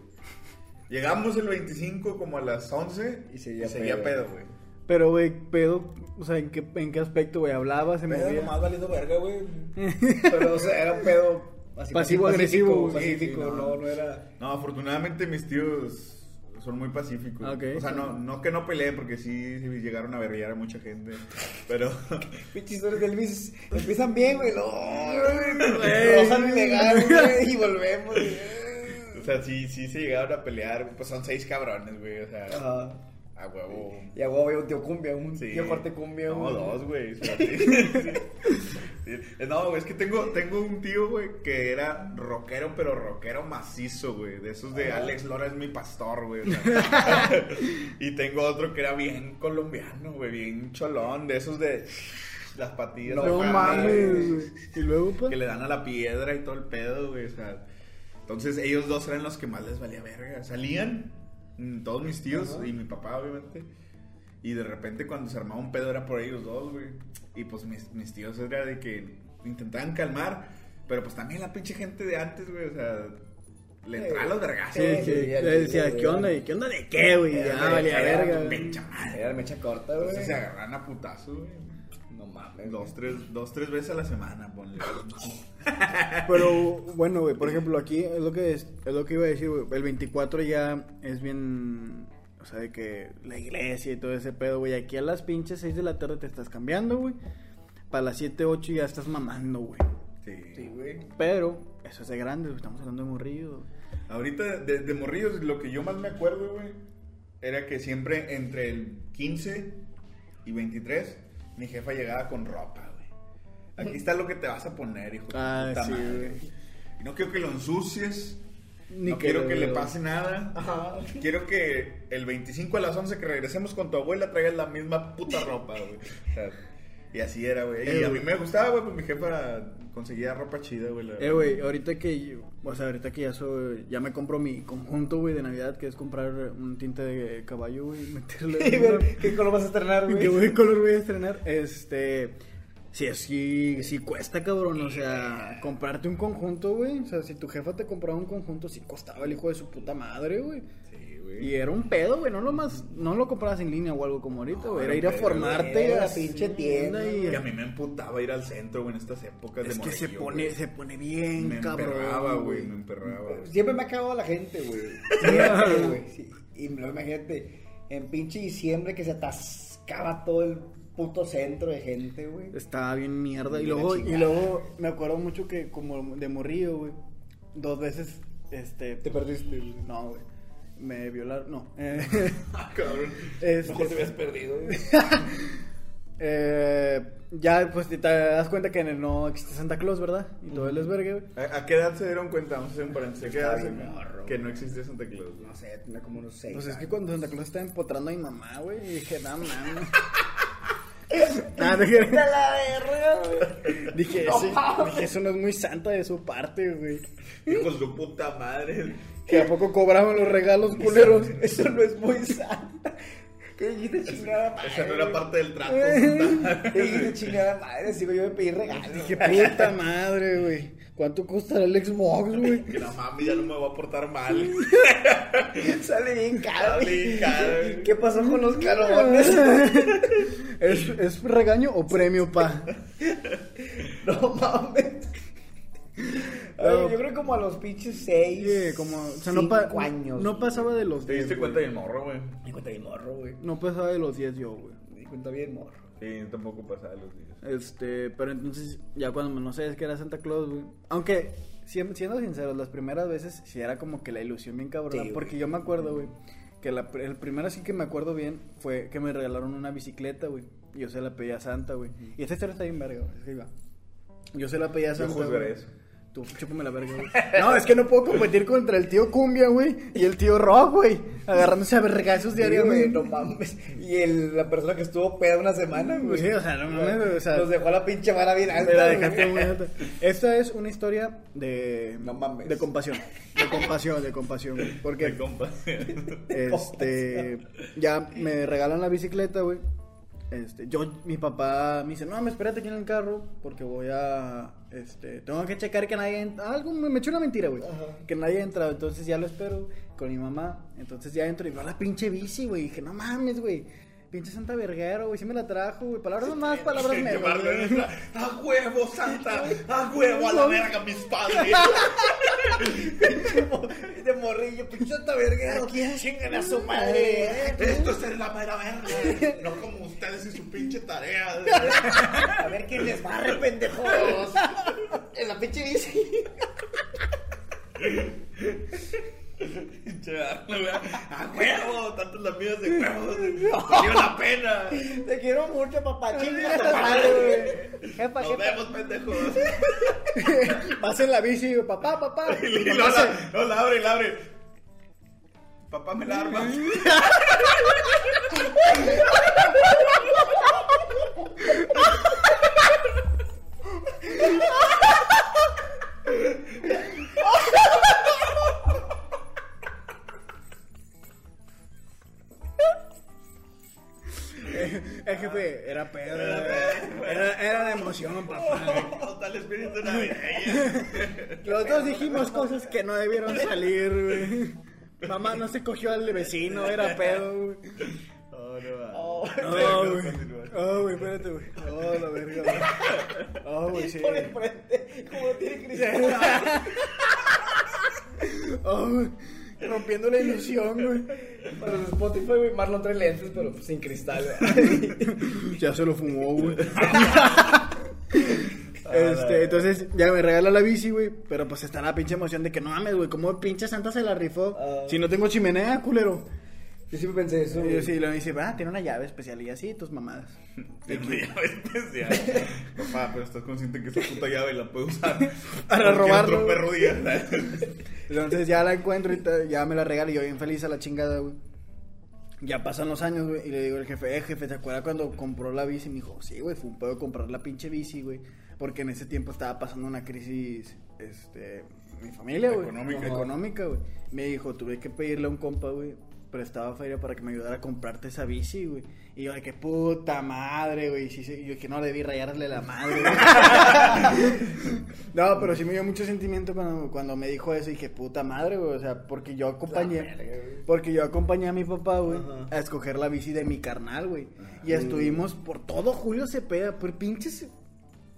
S2: Llegamos el 25 como a las 11
S3: Y seguía
S2: pedo,
S3: pedo.
S2: güey.
S1: Pero, güey, pedo, o sea, ¿en qué, en qué aspecto, güey? ¿Hablaba, se
S2: Pedo
S1: movía?
S2: nomás valiendo verga, güey.
S3: Pero, o sea, era un pedo. así,
S1: Pasivo, agresivo,
S3: Pacífico,
S2: sí,
S3: pacífico,
S2: sí,
S3: no,
S2: no.
S3: no era.
S2: No, afortunadamente mis tíos son muy pacíficos.
S1: Ok,
S2: o sea,
S1: sí.
S2: no, no que no peleen, porque sí, sí llegaron a berrear a mucha gente. Pero...
S3: Pinches historias del Luis empiezan bien, güey. No, ilegal, güey. Y volvemos. güey.
S2: O sea, sí, sí se llegaron a pelear. Pues son seis cabrones, güey. O sea,
S3: Ajá.
S2: A huevo.
S3: Y a huevo, un tío cumbia, un
S2: Sí.
S3: tío corte cumbia.
S2: No,
S3: güey.
S2: dos, güey. No, güey, es que tengo, tengo un tío, güey, que era rockero, pero rockero macizo, güey. De esos de
S3: Ajá.
S2: Alex Lora es mi pastor, güey. y tengo otro que era bien colombiano, güey, bien cholón, de esos de las patillas.
S3: No
S2: de
S1: mames, güey. Y luego, pues.
S2: que le dan a la piedra y todo el pedo, güey. O sea, entonces ellos dos eran los que más les valía verga. Salían, todos mis tíos
S3: Ajá.
S2: y mi papá, obviamente. Y de repente cuando se armaba un pedo era por ellos dos, güey. Y pues mis, mis tíos era de que intentaban calmar. Pero pues también la pinche gente de antes, güey. O sea, le
S3: Sí,
S2: entraban los vergazos.
S1: Sí, Le decía, ¿qué onda? ¿Y qué onda de qué, güey? Ya, valía verga.
S2: pinche madre.
S3: Era mecha corta, güey.
S2: Entonces se agarran a putazos, güey.
S3: No mames.
S2: Dos tres, dos, tres veces a la semana, ponle.
S1: Pero bueno, güey, por ejemplo, aquí es lo que es, es lo que iba a decir, güey. El 24 ya es bien, o sea, de que la iglesia y todo ese pedo, güey. Aquí a las pinches 6 de la tarde te estás cambiando, güey. Para las 7, 8 ya estás mamando, güey.
S2: Sí.
S3: Sí, güey.
S1: Pero eso es de grande, güey. Estamos hablando de morrillo.
S2: Ahorita, de, de morrillos, lo que yo más me acuerdo, güey, era que siempre entre el 15 y 23, mi jefa llegaba con ropa, güey. Aquí está lo que te vas a poner, hijo
S1: Ah,
S2: puta
S1: sí,
S2: madre. Y no quiero que lo ensucias,
S1: Ni
S2: no
S1: que
S2: quiero que le pase nada.
S3: Ajá.
S2: Quiero que el 25 a las 11 que regresemos con tu abuela traigas la misma puta ropa, güey. O sea, y así era, güey. Y
S1: Eh,
S2: a mí me gustaba, güey, pues mi jefa conseguía ropa chida, güey. la
S1: Eh, güey, ahorita que, yo- o sea, ahorita que ya soy, ya me compro mi conjunto, güey, de Navidad, que es comprar un tinte de caballo, güey, y meterle...
S3: Y ver qué color vas a estrenar,
S1: ¿Qué
S3: güey.
S1: güey color voy a estrenar? Este. Sí, sí, sí cuesta, cabrón. O sea, comprarte un conjunto, güey. O sea, si tu jefa te compraba un conjunto, sí costaba el hijo de su puta madre, güey.
S2: Güey.
S1: Y era un pedo, güey. No lo más, no lo comprabas en línea o algo como ahorita,
S2: No,
S1: güey. Era
S2: era
S1: ir a
S2: pedo,
S1: formarte
S3: güey.
S1: a
S3: Era pinche tienda,
S1: y.
S2: Y a mí me emputaba ir al centro, güey, en estas épocas
S1: Es
S2: de
S1: que se pone,
S2: güey.
S1: se pone bien,
S2: Me
S1: cabrón.
S2: emperraba, güey, me emperraba.
S3: Siempre me ha cagado la gente, güey. Siempre, güey. Sí. Y luego imagínate, en pinche diciembre que se atascaba todo el puto centro de gente, güey.
S1: Estaba bien mierda. Y luego, y luego me acuerdo mucho que como de morrillo, güey. Dos veces, este.
S3: Te perdiste, güey.
S1: No, güey. Me violaron, no. Eh,
S2: Cabrón.
S1: este,
S3: Mejor te hubieras perdido,
S1: eh, ya, pues te das cuenta que no existe Santa Claus, ¿verdad? Y todo el desvergue, güey.
S2: ¿A, a qué edad se dieron cuenta? Vamos a hacer un paréntesis. ¿A qué edad se-
S3: morro,
S2: que no existe Santa Claus? güey?
S3: No sé, tenía como unos seis.
S1: Pues es que cuando Santa Claus estaba empotrando a mi mamá, güey, y dije, no mames. Ah, dije,
S3: ¡De la verga, güey!
S1: dije,
S3: No
S1: sí, dije, eso no es muy santa de su parte, güey.
S2: Hijo su puta madre.
S1: Que a poco cobraban los regalos culeros.
S3: Eso no es muy santa. ¿Qué dijiste chingada madre?
S2: Esa no era parte del trato.
S3: ¿Qué dijiste chingada madre? Sigo yo me pedí regalos.
S1: Dije, puta madre, güey. ¿Cuánto costará el Xbox, güey?
S2: Que la mami ya no me va a portar mal.
S3: Sale bien caro.
S2: Sale bien caro.
S3: ¿Qué pasó con los carones?
S1: ¿Es, ¿Es regaño o premio, pa?
S3: No mames. Yo creo como a los pinches seis.
S1: Sí, como, o sea, no, pa-
S3: cinco años.
S1: no pasaba de los
S2: ¿Te
S1: 10.
S2: diste
S1: güey.
S2: cuenta del morro, güey?
S3: Me cuenta bien morro, güey.
S1: No pasaba de los 10 yo, güey.
S3: Me di cuenta bien morro.
S2: Sí, tampoco pasaba los días.
S1: Este, pero entonces, ya cuando no sabes que era Santa Claus, güey. Aunque, siendo sinceros, las primeras veces sí era como que la ilusión bien cabrona.
S3: Sí, güey.
S1: porque yo me acuerdo, güey, que la, el primero así que me acuerdo bien fue que me regalaron una bicicleta, güey. Y yo se la pedí a Santa, güey. Y esta historia está bien verga, güey. es que va. Yo se la pedí a
S2: Yo
S1: Santa.
S2: juzgaré eso.
S1: Tú, chúpame la verga, güey. No, es que no puedo competir contra el tío Cumbia, güey. Y el tío Rock, güey. Agarrándose a vergazos diariamente.
S3: no mames. Y el, la persona que estuvo peda una semana, güey.
S1: Sí, o sea, no mames, o sea-
S3: Nos dejó la pinche vara bien alta.
S1: Me la dejaste muy alta. Esta es una historia de.
S3: No mames.
S1: De compasión. De compasión, de compasión, güey.
S2: De
S1: Porque.
S2: compa.
S1: Este. Ya me regalan la bicicleta, güey. Este, yo, mi papá me dice, no, me espérate aquí en el carro porque voy a, este, tengo que checar que nadie, en- algo, me, me echó una mentira, güey, que nadie ha entrado, entonces ya lo espero con mi mamá, entonces ya entro y veo la pinche bici, güey, y dije, no mames, güey, pinche Santa Verguero, güey, sí me la trajo, güey, palabras más, palabras menos,
S2: ¡A huevo, Santa! ¡A huevo, a la verga, mis padres!
S3: De morrillo, pinche santa verguero. Chingan a su madre.
S2: Esto es ser la mera verga. No como ustedes y su pinche tarea.
S3: A ver quién les barre, pendejos. En la pinche bici.
S2: ¡A huevo! Tantas lamidas de huevos. ¡Valió la pena!
S3: Te quiero mucho, papá. Chinga a tu madre, güey. Jefa,
S2: Nos
S3: jefa.
S2: vemos, pendejos.
S1: Vas en la bici, papá, papá.
S2: Y la, no la abre, la abre. Papá me la arma.
S1: El jefe era pedo, era, era de emoción, papá.
S2: Total espíritu navideño.
S1: Los dos dijimos cosas que no debieron salir, güey. Mamá no se cogió al vecino, era pedo, güey.
S2: Oh, no,
S3: Oh,
S1: Oh, güey. Oh, espérate, güey. Oh, la verga, güey. Oh, güey, sí.
S3: por enfrente. Como tiene Cristian.
S1: Oh, güey. Rompiendo la ilusión, güey.
S3: Para los Spotify, güey, Marlon trae lentes, pero pues, sin cristal. güey.
S1: Ya se lo fumó, güey. Este, entonces ya me regala la bici, güey. Pero pues está la pinche emoción de que no mames, güey. ¿Cómo pinche Santa se la rifó?
S3: Ah.
S1: Si no tengo chimenea, culero.
S3: Yo siempre pensé eso.
S1: Yo sí, le dice, ah, tiene una llave especial y así, tus mamadas.
S2: Tiene una llave especial. Papá, pero estás consciente que esa puta llave la puede usar
S1: Para robarlo.
S2: otro perro día.
S1: Entonces ya la encuentro y ya me la regala y yo bien feliz a la chingada, güey. Ya pasan los años, güey, y le digo al jefe, eh, jefe, ¿te acuerdas cuando compró la bici? Y me dijo, sí, güey, fue un pedo comprar la pinche bici, güey. Porque en ese tiempo estaba pasando una crisis, este, mi familia, güey.
S2: Económica.
S1: Económica, güey. Me dijo, tuve que pedirle a un compa, güey, prestaba feria para que me ayudara a comprarte esa bici, güey. Y yo, de que puta madre, güey. Sí, sí, yo que no debí rayarle la madre, güey. no, pero sí me dio mucho sentimiento cuando, cuando me dijo eso. Y dije, puta madre, güey. O sea, porque yo acompañé.
S3: Verga.
S1: Porque yo acompañé a mi papá, güey,
S3: Ajá.
S1: a escoger la bici de mi carnal, güey. Y estuvimos por todo Julio Cepeda, por pinches.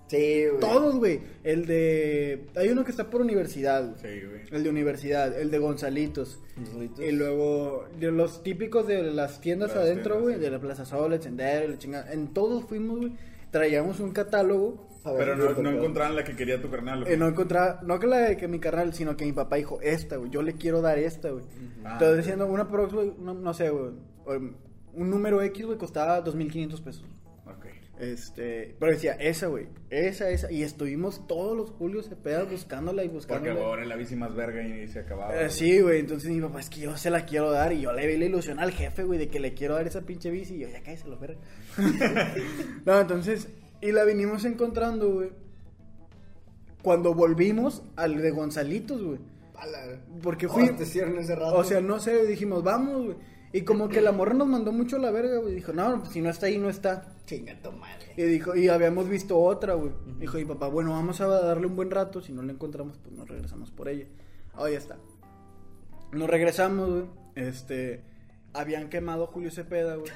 S3: Sí, güey.
S1: Todos, güey. El de. Hay uno que está por universidad, güey.
S2: Sí, güey.
S1: El de universidad, el de Gonzalitos.
S3: Gonzalitos.
S1: Y luego, de los típicos de las tiendas
S2: Las
S1: adentro,
S2: tiendas,
S1: güey,
S2: sí.
S1: de la Plaza Sol, el Sendero, la chingada. En todos fuimos, güey. Traíamos un catálogo.
S3: Ver,
S2: Pero no, no encontraban la que quería tu carnal. ¿o
S1: Eh, no encontraba, no que la de que mi carnal, sino que mi papá dijo, esta, güey, yo le quiero dar esta, güey.
S2: Ah,
S1: Entonces
S2: ok.
S1: diciendo, una prox, güey, no, no sé, güey, un número X, güey, costaba 2.500 pesos. Este, pero decía, esa, güey, esa, esa. Y estuvimos todos los Julios Cepedas buscándola y
S2: Porque
S1: buscándola.
S2: ahora era la bici más verga y se acababa.
S1: Eh, sí, güey, entonces mi papá, es que yo se la quiero dar y yo le vi la ilusión al jefe, güey, de que le quiero dar esa pinche bici y yo, ya cállese los verga. no, entonces, y la vinimos encontrando, güey, cuando volvimos al de Gonzalitos, güey. Porque
S3: ¿Cómo
S1: fui-
S3: te hicieron ese rato?
S1: O sea, no sé, dijimos, vamos, güey. Y como que la morra nos mandó mucho a la verga, güey. Dijo, no, pues si no está ahí, no está.
S3: Chinga tu madre.
S1: Y dijo, y habíamos visto otra, güey. Dijo mi papá, bueno, vamos a darle un buen rato. Si no la encontramos, pues nos regresamos por ella. Oh, ya está. Nos regresamos, güey. Este. Habían quemado a Julio Cepeda, güey.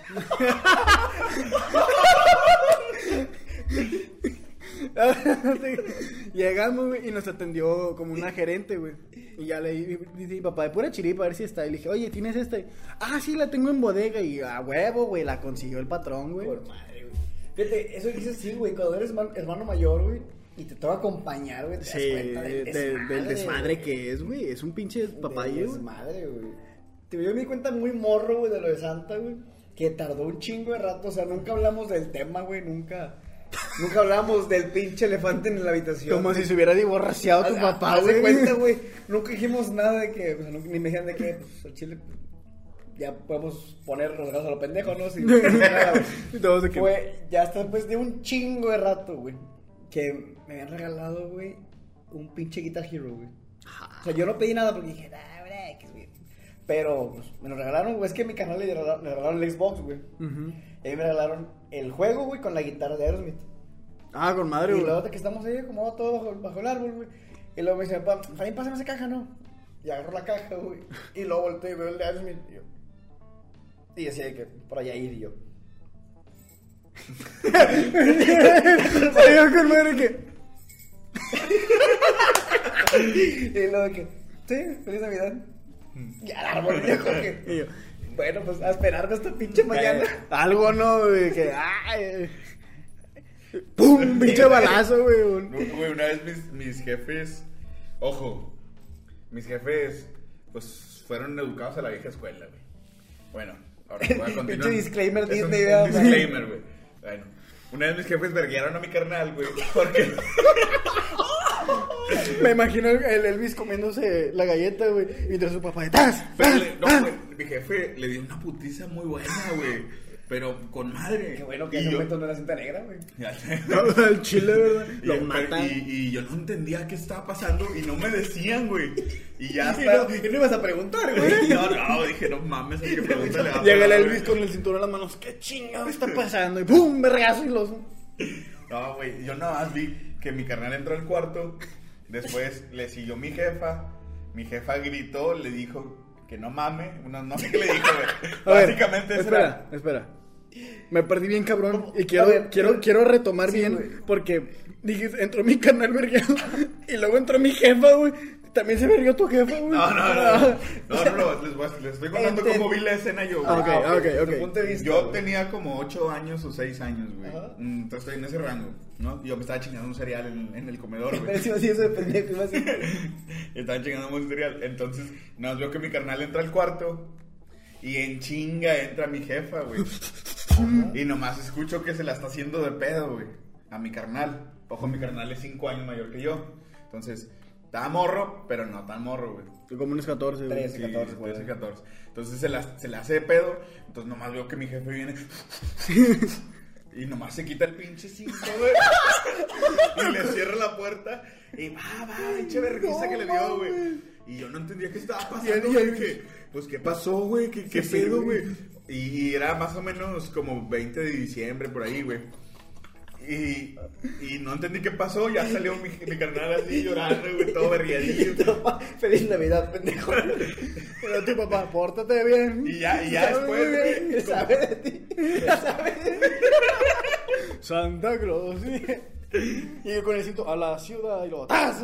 S1: Llegamos, güey, y nos atendió como una gerente, güey. Y ya le dice mi papá, de pura chiripa, a ver si está. Y le dije, oye, ¿tienes este? Ah, sí, la tengo en bodega. Y a huevo, güey, la consiguió el patrón, güey.
S3: Por madre, güey. Fíjate, eso dices sí, güey. Cuando eres hermano, hermano mayor, güey, y te toca acompañar, güey, te das
S1: Sí,
S3: cuenta
S1: del desmadre que es, güey. Es un pinche güey.
S3: desmadre, güey. Te- Yo me di cuenta muy morro, güey, de lo de Santa, güey. Que tardó un chingo de rato. O sea, nunca hablamos del tema, güey. Nunca. Nunca hablamos del pinche elefante en la habitación.
S1: Como si se hubiera divorciado tu papá, güey.
S3: cuenta, güey. Nunca dijimos nada de que. o sea, ni me dijeron de que, pues, al chile. Ya podemos poner los regalos a lo pendejo, ¿no? Sin nada, güey.
S1: Que-
S3: Fue ya hasta después de un chingo de rato, güey. Que me habían regalado, güey, un pinche Guitar Hero, güey. O sea, yo no pedí nada porque dije, ah, güey, X, güey. Pero pues, me lo regalaron, güey. Es que a mi canal le regalaron, le regalaron el Xbox, güey.
S1: Ujú.
S3: Y ahí me regalaron el juego, güey, con la guitarra de Aerosmith.
S1: Ah, con madre,
S3: Y
S1: güey.
S3: luego de que estamos ahí como todo bajo, bajo el árbol, güey. Y luego me dice, papá, Javín, pásame esa caja, ¿no? Y agarro la caja, güey. Y luego volteo y veo el de Aerosmith. Y yo. Y decía de que por allá ir y yo.
S1: Salió con madre que.
S3: Y luego de que, sí, feliz Navidad. Y al árbol, viejo, que.
S1: Y yo,
S3: Bueno, pues a esperar esta pinche mañana.
S1: Algo, ¿no? güey? Que. ¡Ay! ¡Pum! Pinche balazo, güey. un-
S2: No, güey, una vez mis, mis jefes, ojo, mis jefes, pues fueron educados a la vieja escuela, güey. Bueno, ahora voy a continuar.
S3: Pinche disclaimer,
S2: Es un,
S3: Disney,
S2: un
S3: ¿verdad?
S2: disclaimer, güey. Bueno, una vez mis jefes verguearon a mi carnal, güey, porque
S1: Me imagino el el Elvis comiéndose la galleta, güey. Mientras su papá de ¡Tas! ¡Tas!
S2: no, güey, mi jefe le dio una putiza muy buena, güey, pero con madre.
S3: Qué bueno que en ese
S2: yo-
S3: momento no era cinta negra, güey.
S2: Ya sé.
S1: No, al chile, ¿verdad?
S2: Y
S1: Lo matan.
S2: Y, y yo no entendía qué estaba pasando y no me decían, güey. Y ya hasta...
S3: no, y no ibas a preguntar, güey.
S2: No, no, dije, no mames, hay que preguntarle a
S1: Llega el. Elvis con el cinturón en las manos. ¿Qué chingado está pasando? Y ¡pum! Vergazo y los.
S2: No, güey, yo nada más vi que mi carnal entró al cuarto, después le siguió mi jefa, mi jefa gritó, le dijo que no mame, no, no sé qué le dijo, güey.
S1: Ver,
S2: Básicamente eso
S1: espera,
S2: era-
S1: espera. Me perdí bien cabrón y quiero,
S3: ver,
S1: quiero,
S3: sí.
S1: quiero retomar
S3: Sí,
S1: bien
S3: güey.
S1: porque dije, entró mi canal vergueado y luego entró mi jefa, güey. También se verguió tu jefa, güey.
S2: No, no, no, no, no, no, no, les, voy a- les estoy contando cómo vi la escena yo, güey.
S1: ok,
S3: Ah,
S1: ok, ok.
S3: tu punto de vista,
S2: Yo
S3: güey.
S2: tenía como 8 años o 6 años, güey.
S3: Ajá.
S2: Mm, Entonces estoy en ese rango, ¿no? Yo me estaba chingando un cereal en, en el comedor, güey.
S3: Pero si así eso de pendejo, iba así.
S2: Estaban chingando un cereal. Entonces, nada más veo que mi carnal entra al cuarto. Y en chinga entra mi jefa, güey. y nomás escucho que se la está haciendo de pedo, güey. A mi carnal. Ojo, mi carnal es 5 años mayor que yo. Entonces, estaba morro, pero no tan morro, güey.
S1: Como unos 14, güey.
S3: Tres. 14, güey.
S2: 13, 14. Entonces se la, se la hace de pedo. Entonces nomás veo que mi jefe viene. y nomás se quita el pinche cinto, güey. y le cierra la puerta. Y va, va, pinche vergüenza que le dio, güey. Y yo no entendía qué estaba pasando,
S1: Y-.
S2: Dije, pues, ¿qué pasó, güey? ¿Qué, qué
S1: Sí,
S2: pedo,
S1: güey.
S2: Y, y era más o menos como 20 de diciembre, por ahí, güey. Y, y no entendí qué pasó, ya salió mi, mi carnal así llorando, güey, todo berriadillo.
S3: Feliz Navidad, pendejo.
S1: Pero tu papá, pórtate bien.
S2: Y ya, y ya después,
S1: bien.
S2: güey,
S3: sabe de ti. Sabe de ti.
S1: Santa Claus. Y yo con el cinto a la ciudad y lo ¡tas!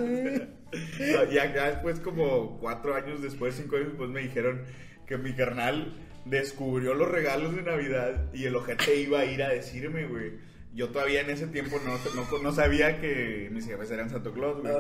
S2: Ya, ya después, como cuatro años después, cinco años después, me dijeron que mi carnal descubrió los regalos de Navidad y el ojete iba a ir a decirme, güey. Yo todavía en ese tiempo no, no, no sabía que mis jefes eran Santo Claus, güey.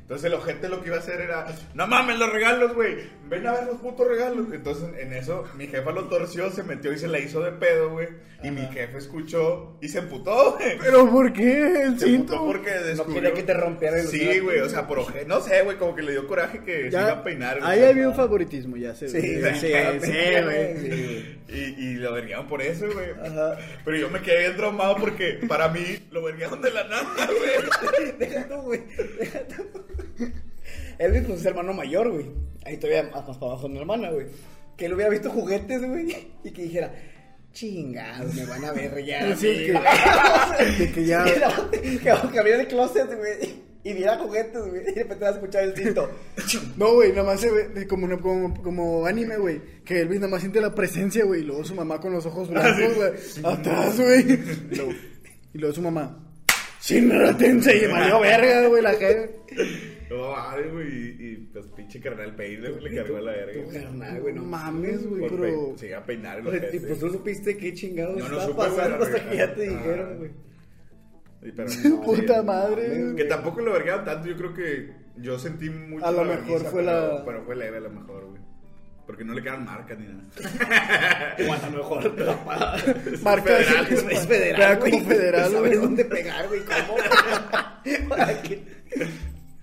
S2: Entonces el ojete lo que iba a hacer era, no mames los regalos, güey, ven a ver los putos regalos. Entonces en eso mi jefa lo torció, se metió y se la hizo de pedo, güey. Y mi jefe escuchó y se emputó, güey.
S1: ¿Pero por qué? El
S2: Se
S1: cinto.
S2: emputó porque
S3: No
S2: descubrió...
S3: quería que te rompiera el
S2: Sí, güey, o sea, por ojete. No sé, güey, como que le dio coraje que se iba a peinar. güey.
S1: Ahí había un favoritismo, ya sé.
S3: Sí,
S1: güey. sí, sí, güey.
S3: Sí.
S2: Y, y lo verguearon por eso, güey.
S3: Ajá.
S2: Pero yo me quedé bien traumado porque para mí lo verguearon de la nada, güey.
S3: Deja tú, güey. Deja tú. Elvis, pues es hermano mayor, güey. Ahí todavía más, más para abajo de mi hermana, güey. Que él hubiera visto juguetes, güey. Y que dijera, chingados, me van a ver ya.
S1: Sí,
S3: güey".
S1: que- de que ya-
S3: Que, que abriera el closet, güey. Y viera juguetes, güey. Y de repente vas a escuchar el cinto.
S1: No, güey, nada más se ve de como, una- como, como anime, güey. Que Elvis nada más siente la presencia, güey. Y luego su mamá con los ojos blancos, güey. Atrás, güey. Luego- Y luego su mamá. Shinra Tensei, valió verga, güey, la gente.
S2: No, madre, güey. Y, y pues pinche carnal peine, güey, le cargó a la
S3: Tu
S2: verga.
S3: carnal, güey, no
S1: Mames, güey, pero.
S2: pe- Se iba a peinar ojete.
S3: y pues tú supiste qué chingados
S2: Yo no
S3: estaba
S2: güey,
S3: pasando hasta que ya te
S2: regla.
S3: dijeron,
S2: Ah.
S3: güey.
S2: Pero
S1: Puta
S2: sí.
S1: madre, güey.
S2: Que tampoco lo verguearon tanto, yo creo que yo sentí mucho
S1: A lo mejor fue
S2: pero-
S1: la-
S2: Pero fue leve a lo mejor, güey. Porque no le quedan marcas ni nada.
S3: O a lo mejor te la paga.
S1: Marca
S2: Federal,
S3: Es, es federal, güey.
S1: como federal,
S3: ¿Sabes
S1: güey.
S3: dónde pegar, güey? ¿Cómo?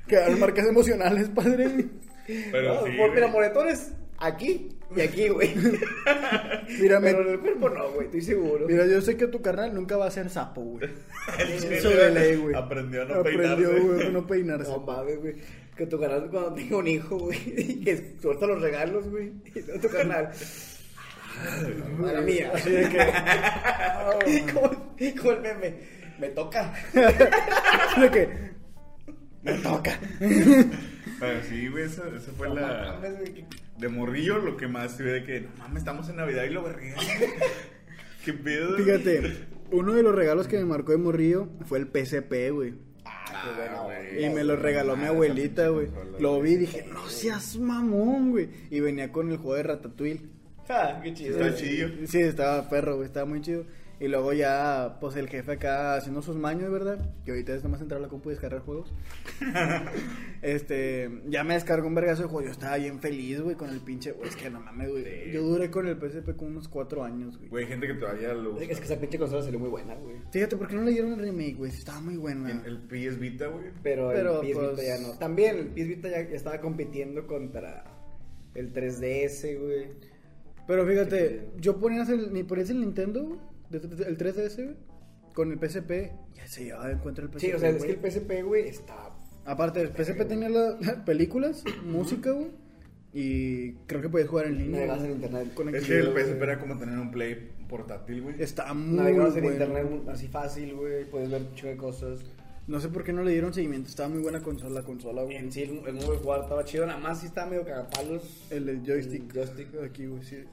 S1: Quedaron marcas emocionales, padre.
S2: Pero
S3: No,
S2: sí.
S3: por- mira,
S2: güey.
S3: moretones aquí y aquí, güey.
S1: Mira, me-
S3: Pero en el cuerpo no, güey, estoy seguro.
S1: Mira, yo sé que tu carnal nunca va a ser sapo, güey. Eso de ley, güey.
S2: Aprendió a no
S1: Aprendió,
S2: peinarse.
S1: güey, a no peinarse.
S3: No mames, güey. Que tu canal cuando tenga un hijo, güey, y que suelta los regalos, güey. Y luego tu canal. Madre mía.
S1: Así de que.
S3: como, como el meme. Me toca.
S1: De que. Me toca.
S2: Pero sí, güey, esa, esa fue
S3: No
S2: la.
S3: mames,
S2: De morrillo, lo que más se ve de que, no mames, estamos en Navidad y lo vergué. ¿Qué pedo?
S1: Fíjate, uno de los regalos que me marcó de morrillo fue el PSP, güey.
S3: Ah, bueno, güey.
S1: Y me lo regaló mi abuelita, güey. Lo vi y dije, no seas mamón, güey. Y venía con el juego de Ratatouille.
S3: Ah, qué chido.
S2: Está chido.
S1: Sí, estaba perro, güey, estaba muy chido. Y luego ya, pues el jefe acá haciendo sus maños, ¿verdad? Que ahorita es nomás entrar a la compu y descargar juegos. este, ya me descargó un vergazo de juego. Yo estaba bien feliz, güey, con el pinche. güey, es que no mames, güey.
S2: Sí.
S1: Yo duré con el PSP como unos cuatro años, güey.
S2: Güey, hay gente que todavía lo usa.
S3: Es que esa pinche consola salió muy buena, güey.
S1: Fíjate, ¿por qué no le dieron el remake, güey? Estaba muy buena.
S2: El, el PS Vita, güey.
S3: Pero,
S1: Pero,
S3: el PS
S1: pues-
S3: Vita ya no. También el PS Vita ya, estaba compitiendo contra el 3DS, güey.
S1: Pero fíjate, yo ponías el, ni ponías el Nintendo, güey, de- de- el 3DS, güey, con el PSP, ya se llevaba de encuentro el PSP.
S3: Sí, o sea, es que el PSP, güey, está.
S1: Aparte, el PSP tenía las películas, música, güey, y creo que podías jugar en línea.
S3: Navegabas en internet.
S2: Es que el. PSP era como tener un Play portátil, güey.
S1: Está muy
S3: Navegabas en
S1: bueno.
S3: internet así fácil, güey. Puedes ver un de cosas.
S1: No sé por qué no le dieron seguimiento, estaba muy buena consola, la consola, güey.
S3: En sí, el, el modo de jugar estaba chido. Nada más sí estaba medio cagapalos.
S1: El, el joystick.
S3: El joystick.
S1: Aquí, güey, sí.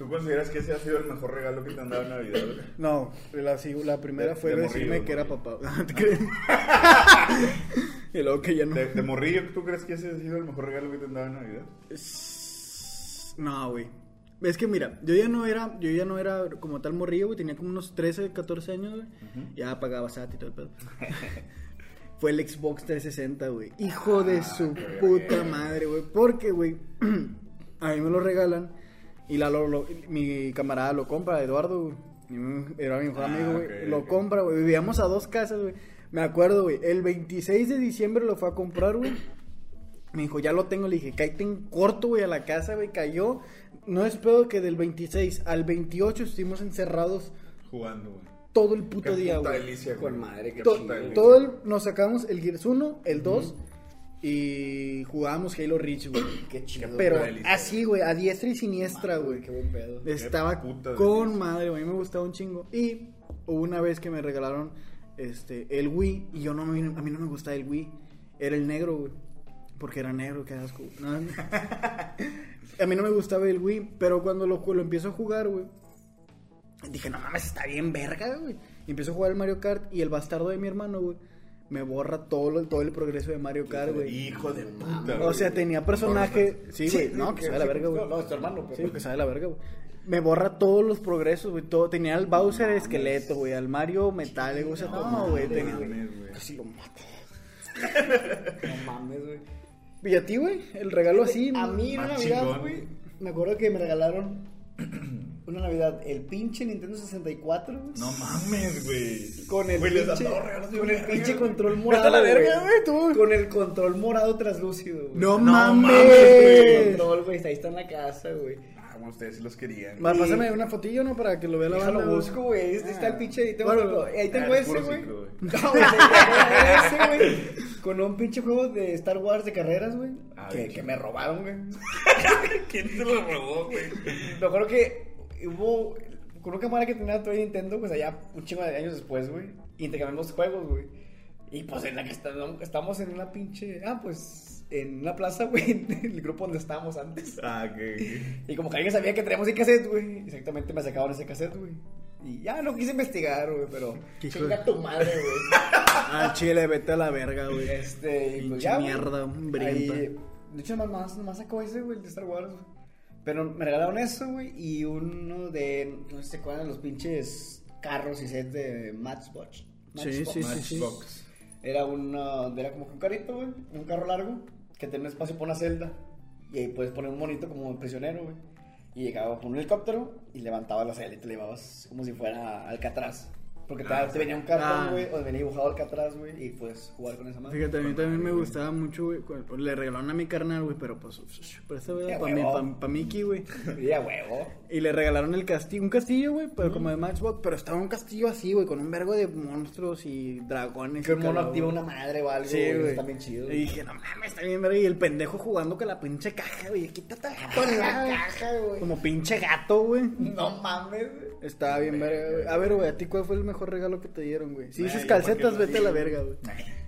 S2: ¿Tú consideras que ese ha sido el mejor regalo que te han dado en Navidad, güey?
S1: No, la, primera
S2: De-
S1: fue
S2: de
S1: decirme
S2: morrillo,
S1: que era papá. ¿Te crees? y luego que ya no.
S2: De, de morrillo, ¿tú crees que ese ha sido el mejor regalo que te han dado en Navidad?
S1: No, güey. Es que mira, yo ya no era, yo ya no era como tal morrillo, güey, tenía como unos 13, 14 años, güey. Ya pagaba SAT y todo el pedo. Fue el Xbox 360, güey. Hijo de su
S2: qué
S1: puta
S2: bien.
S1: madre, güey. Porque, güey, a mí me lo regalan y la, lo- lo- mi camarada lo compra, Eduardo, güey. Era mi mejor
S2: Ah,
S1: amigo, güey. lo compra, güey. Vivíamos a dos casas, güey. Me acuerdo, güey. El 26 de diciembre lo fue a comprar, güey. Me dijo, ya lo tengo. Le dije, cállate en corto, güey, a la casa, güey. Cayó. No es pedo que del 26 al 28 estuvimos encerrados
S2: Jugando, güey.
S1: todo el puto
S2: Qué
S1: día,
S2: puta
S1: güey.
S2: delicia,
S3: Con
S2: güey.
S3: madre, qué
S1: To-
S2: delicia.
S1: todo el, nos sacamos el Gears 1, el 2 y jugábamos Halo Reach, güey.
S3: Qué chido.
S1: Pero así, güey, a diestra y siniestra, güey.
S3: Qué buen pedo.
S1: Estaba con madre, güey. A mí me gustaba un chingo. Y hubo una vez que me regalaron este el Wii y yo no me- a mí no me gustaba el Wii. Era el negro, güey. Porque era negro, qué asco. No, no. a mí no me gustaba el Wii, pero cuando lo, lo empiezo a jugar, güey, dije, no mames, está bien verga, güey. Y empiezo a jugar el Mario Kart y el bastardo de mi hermano, güey, me borra todo, lo- todo el progreso de Mario Kart, güey.
S2: Hijo de puta,
S1: O sea,
S2: güey.
S1: tenía personaje. Sí, güey. No, que
S3: Sí,
S1: sabe la verga, güey.
S3: no, no, es tu hermano, pero-
S1: Sí, que sabe la verga, güey. me borra todos los progresos, güey. Todo, tenía al Bowser esqueleto, güey, al Mario metálico, o sea, todo, güey. tenía-
S2: güey.
S1: Casi lo mato.
S3: No mames, güey.
S1: ¿Y a ti, güey? El regalo así.
S3: A mí en Navidad, güey, me acuerdo que me regalaron una Navidad el pinche Nintendo 64, güey.
S2: No mames, güey.
S3: Con el
S2: Güey,
S3: pinche,
S2: regalos
S3: con el
S2: verga,
S3: pinche control
S1: Vete
S3: morado.
S1: a la verga, güey, tú.
S3: Con el control morado translúcido, güey.
S1: No,
S2: No
S1: mames.
S2: mames,
S3: El
S2: güey.
S3: control, güey, ahí está en la casa, güey.
S2: Ah, bueno, ustedes sí los querían.
S1: Va, Pásame una fotillo, ¿no? Para que lo vea la banda. güey.
S3: busco, güey. Ahí está el pinche. Ahí tengo,
S1: Bueno,
S3: ahí tengo
S2: ah, es
S3: ese, güey. No, tengo ese, güey. Con un pinche juego de Star Wars de carreras, güey.
S2: Ah,
S3: Que, me robaron, güey.
S2: ¿Quién te lo robó, güey?
S3: Me acuerdo que hubo. Con una cámara que tenía todavía Nintendo, pues allá un chingo de años después, güey. Y intercambiamos juegos, güey. Y pues en la que está- estamos en una pinche. Ah, pues en una plaza, güey. En el grupo donde estábamos antes.
S2: Ah, que.
S3: Y como que alguien sabía que teníamos ese cassette, güey. Exactamente me sacaban ese cassette, güey. Y ya no quise investigar, güey, pero. Chinga tu madre, güey.
S1: Ah, chile, vete a la verga, güey.
S3: Este, y pues ya.
S1: mierda.
S3: Ahí- De hecho, nomás, nomás, nomás sacó ese, güey, el de Star Wars, güey. Pero me regalaron eso, güey, y uno de. No sé cuál de los pinches carros y sets de Matchbox.
S1: Sí, sí, sí, sí.
S2: Matchbox.
S3: Era una. Era como un carrito, güey. Un carro largo que tenía un espacio para una celda. Y ahí puedes poner un monito como prisionero, güey. Y llegaba con un helicóptero y levantaba la celda y te la llevabas como si fuera Alcatraz. Porque te,
S2: Ah,
S3: te venía un cartón,
S1: Ah.
S3: güey, o venía dibujado Alcatraz, güey, y puedes jugar con esa madre.
S1: Fíjate, a mí también me gustaba mucho, güey. cu- Le regalaron a mi carnal, güey, pero pues. Pero esa
S3: Qué
S1: era para mí,
S3: huevo.
S1: para Mickey, güey.
S3: Y a huevo.
S1: Y le regalaron el castillo, un castillo, güey, pero como de Matchbox, pero estaba un castillo así, güey, con un vergo de monstruos y dragones.
S3: Que mono activa una madre o algo,
S1: Sí,
S3: güey.
S1: güey.
S3: Está bien chido.
S1: Y dije, no mames, está bien verga. Y el pendejo jugando con la pinche caja, güey. Quítate
S3: Con la caja, güey.
S1: Como pinche gato, güey.
S3: No mames, güey.
S1: Estaba bien verga, güey. A ver, güey, ¿a ti cuál fue el mejor regalo que te dieron, güey? Si
S2: Ay,
S1: dices calcetas, vete a la verga, güey.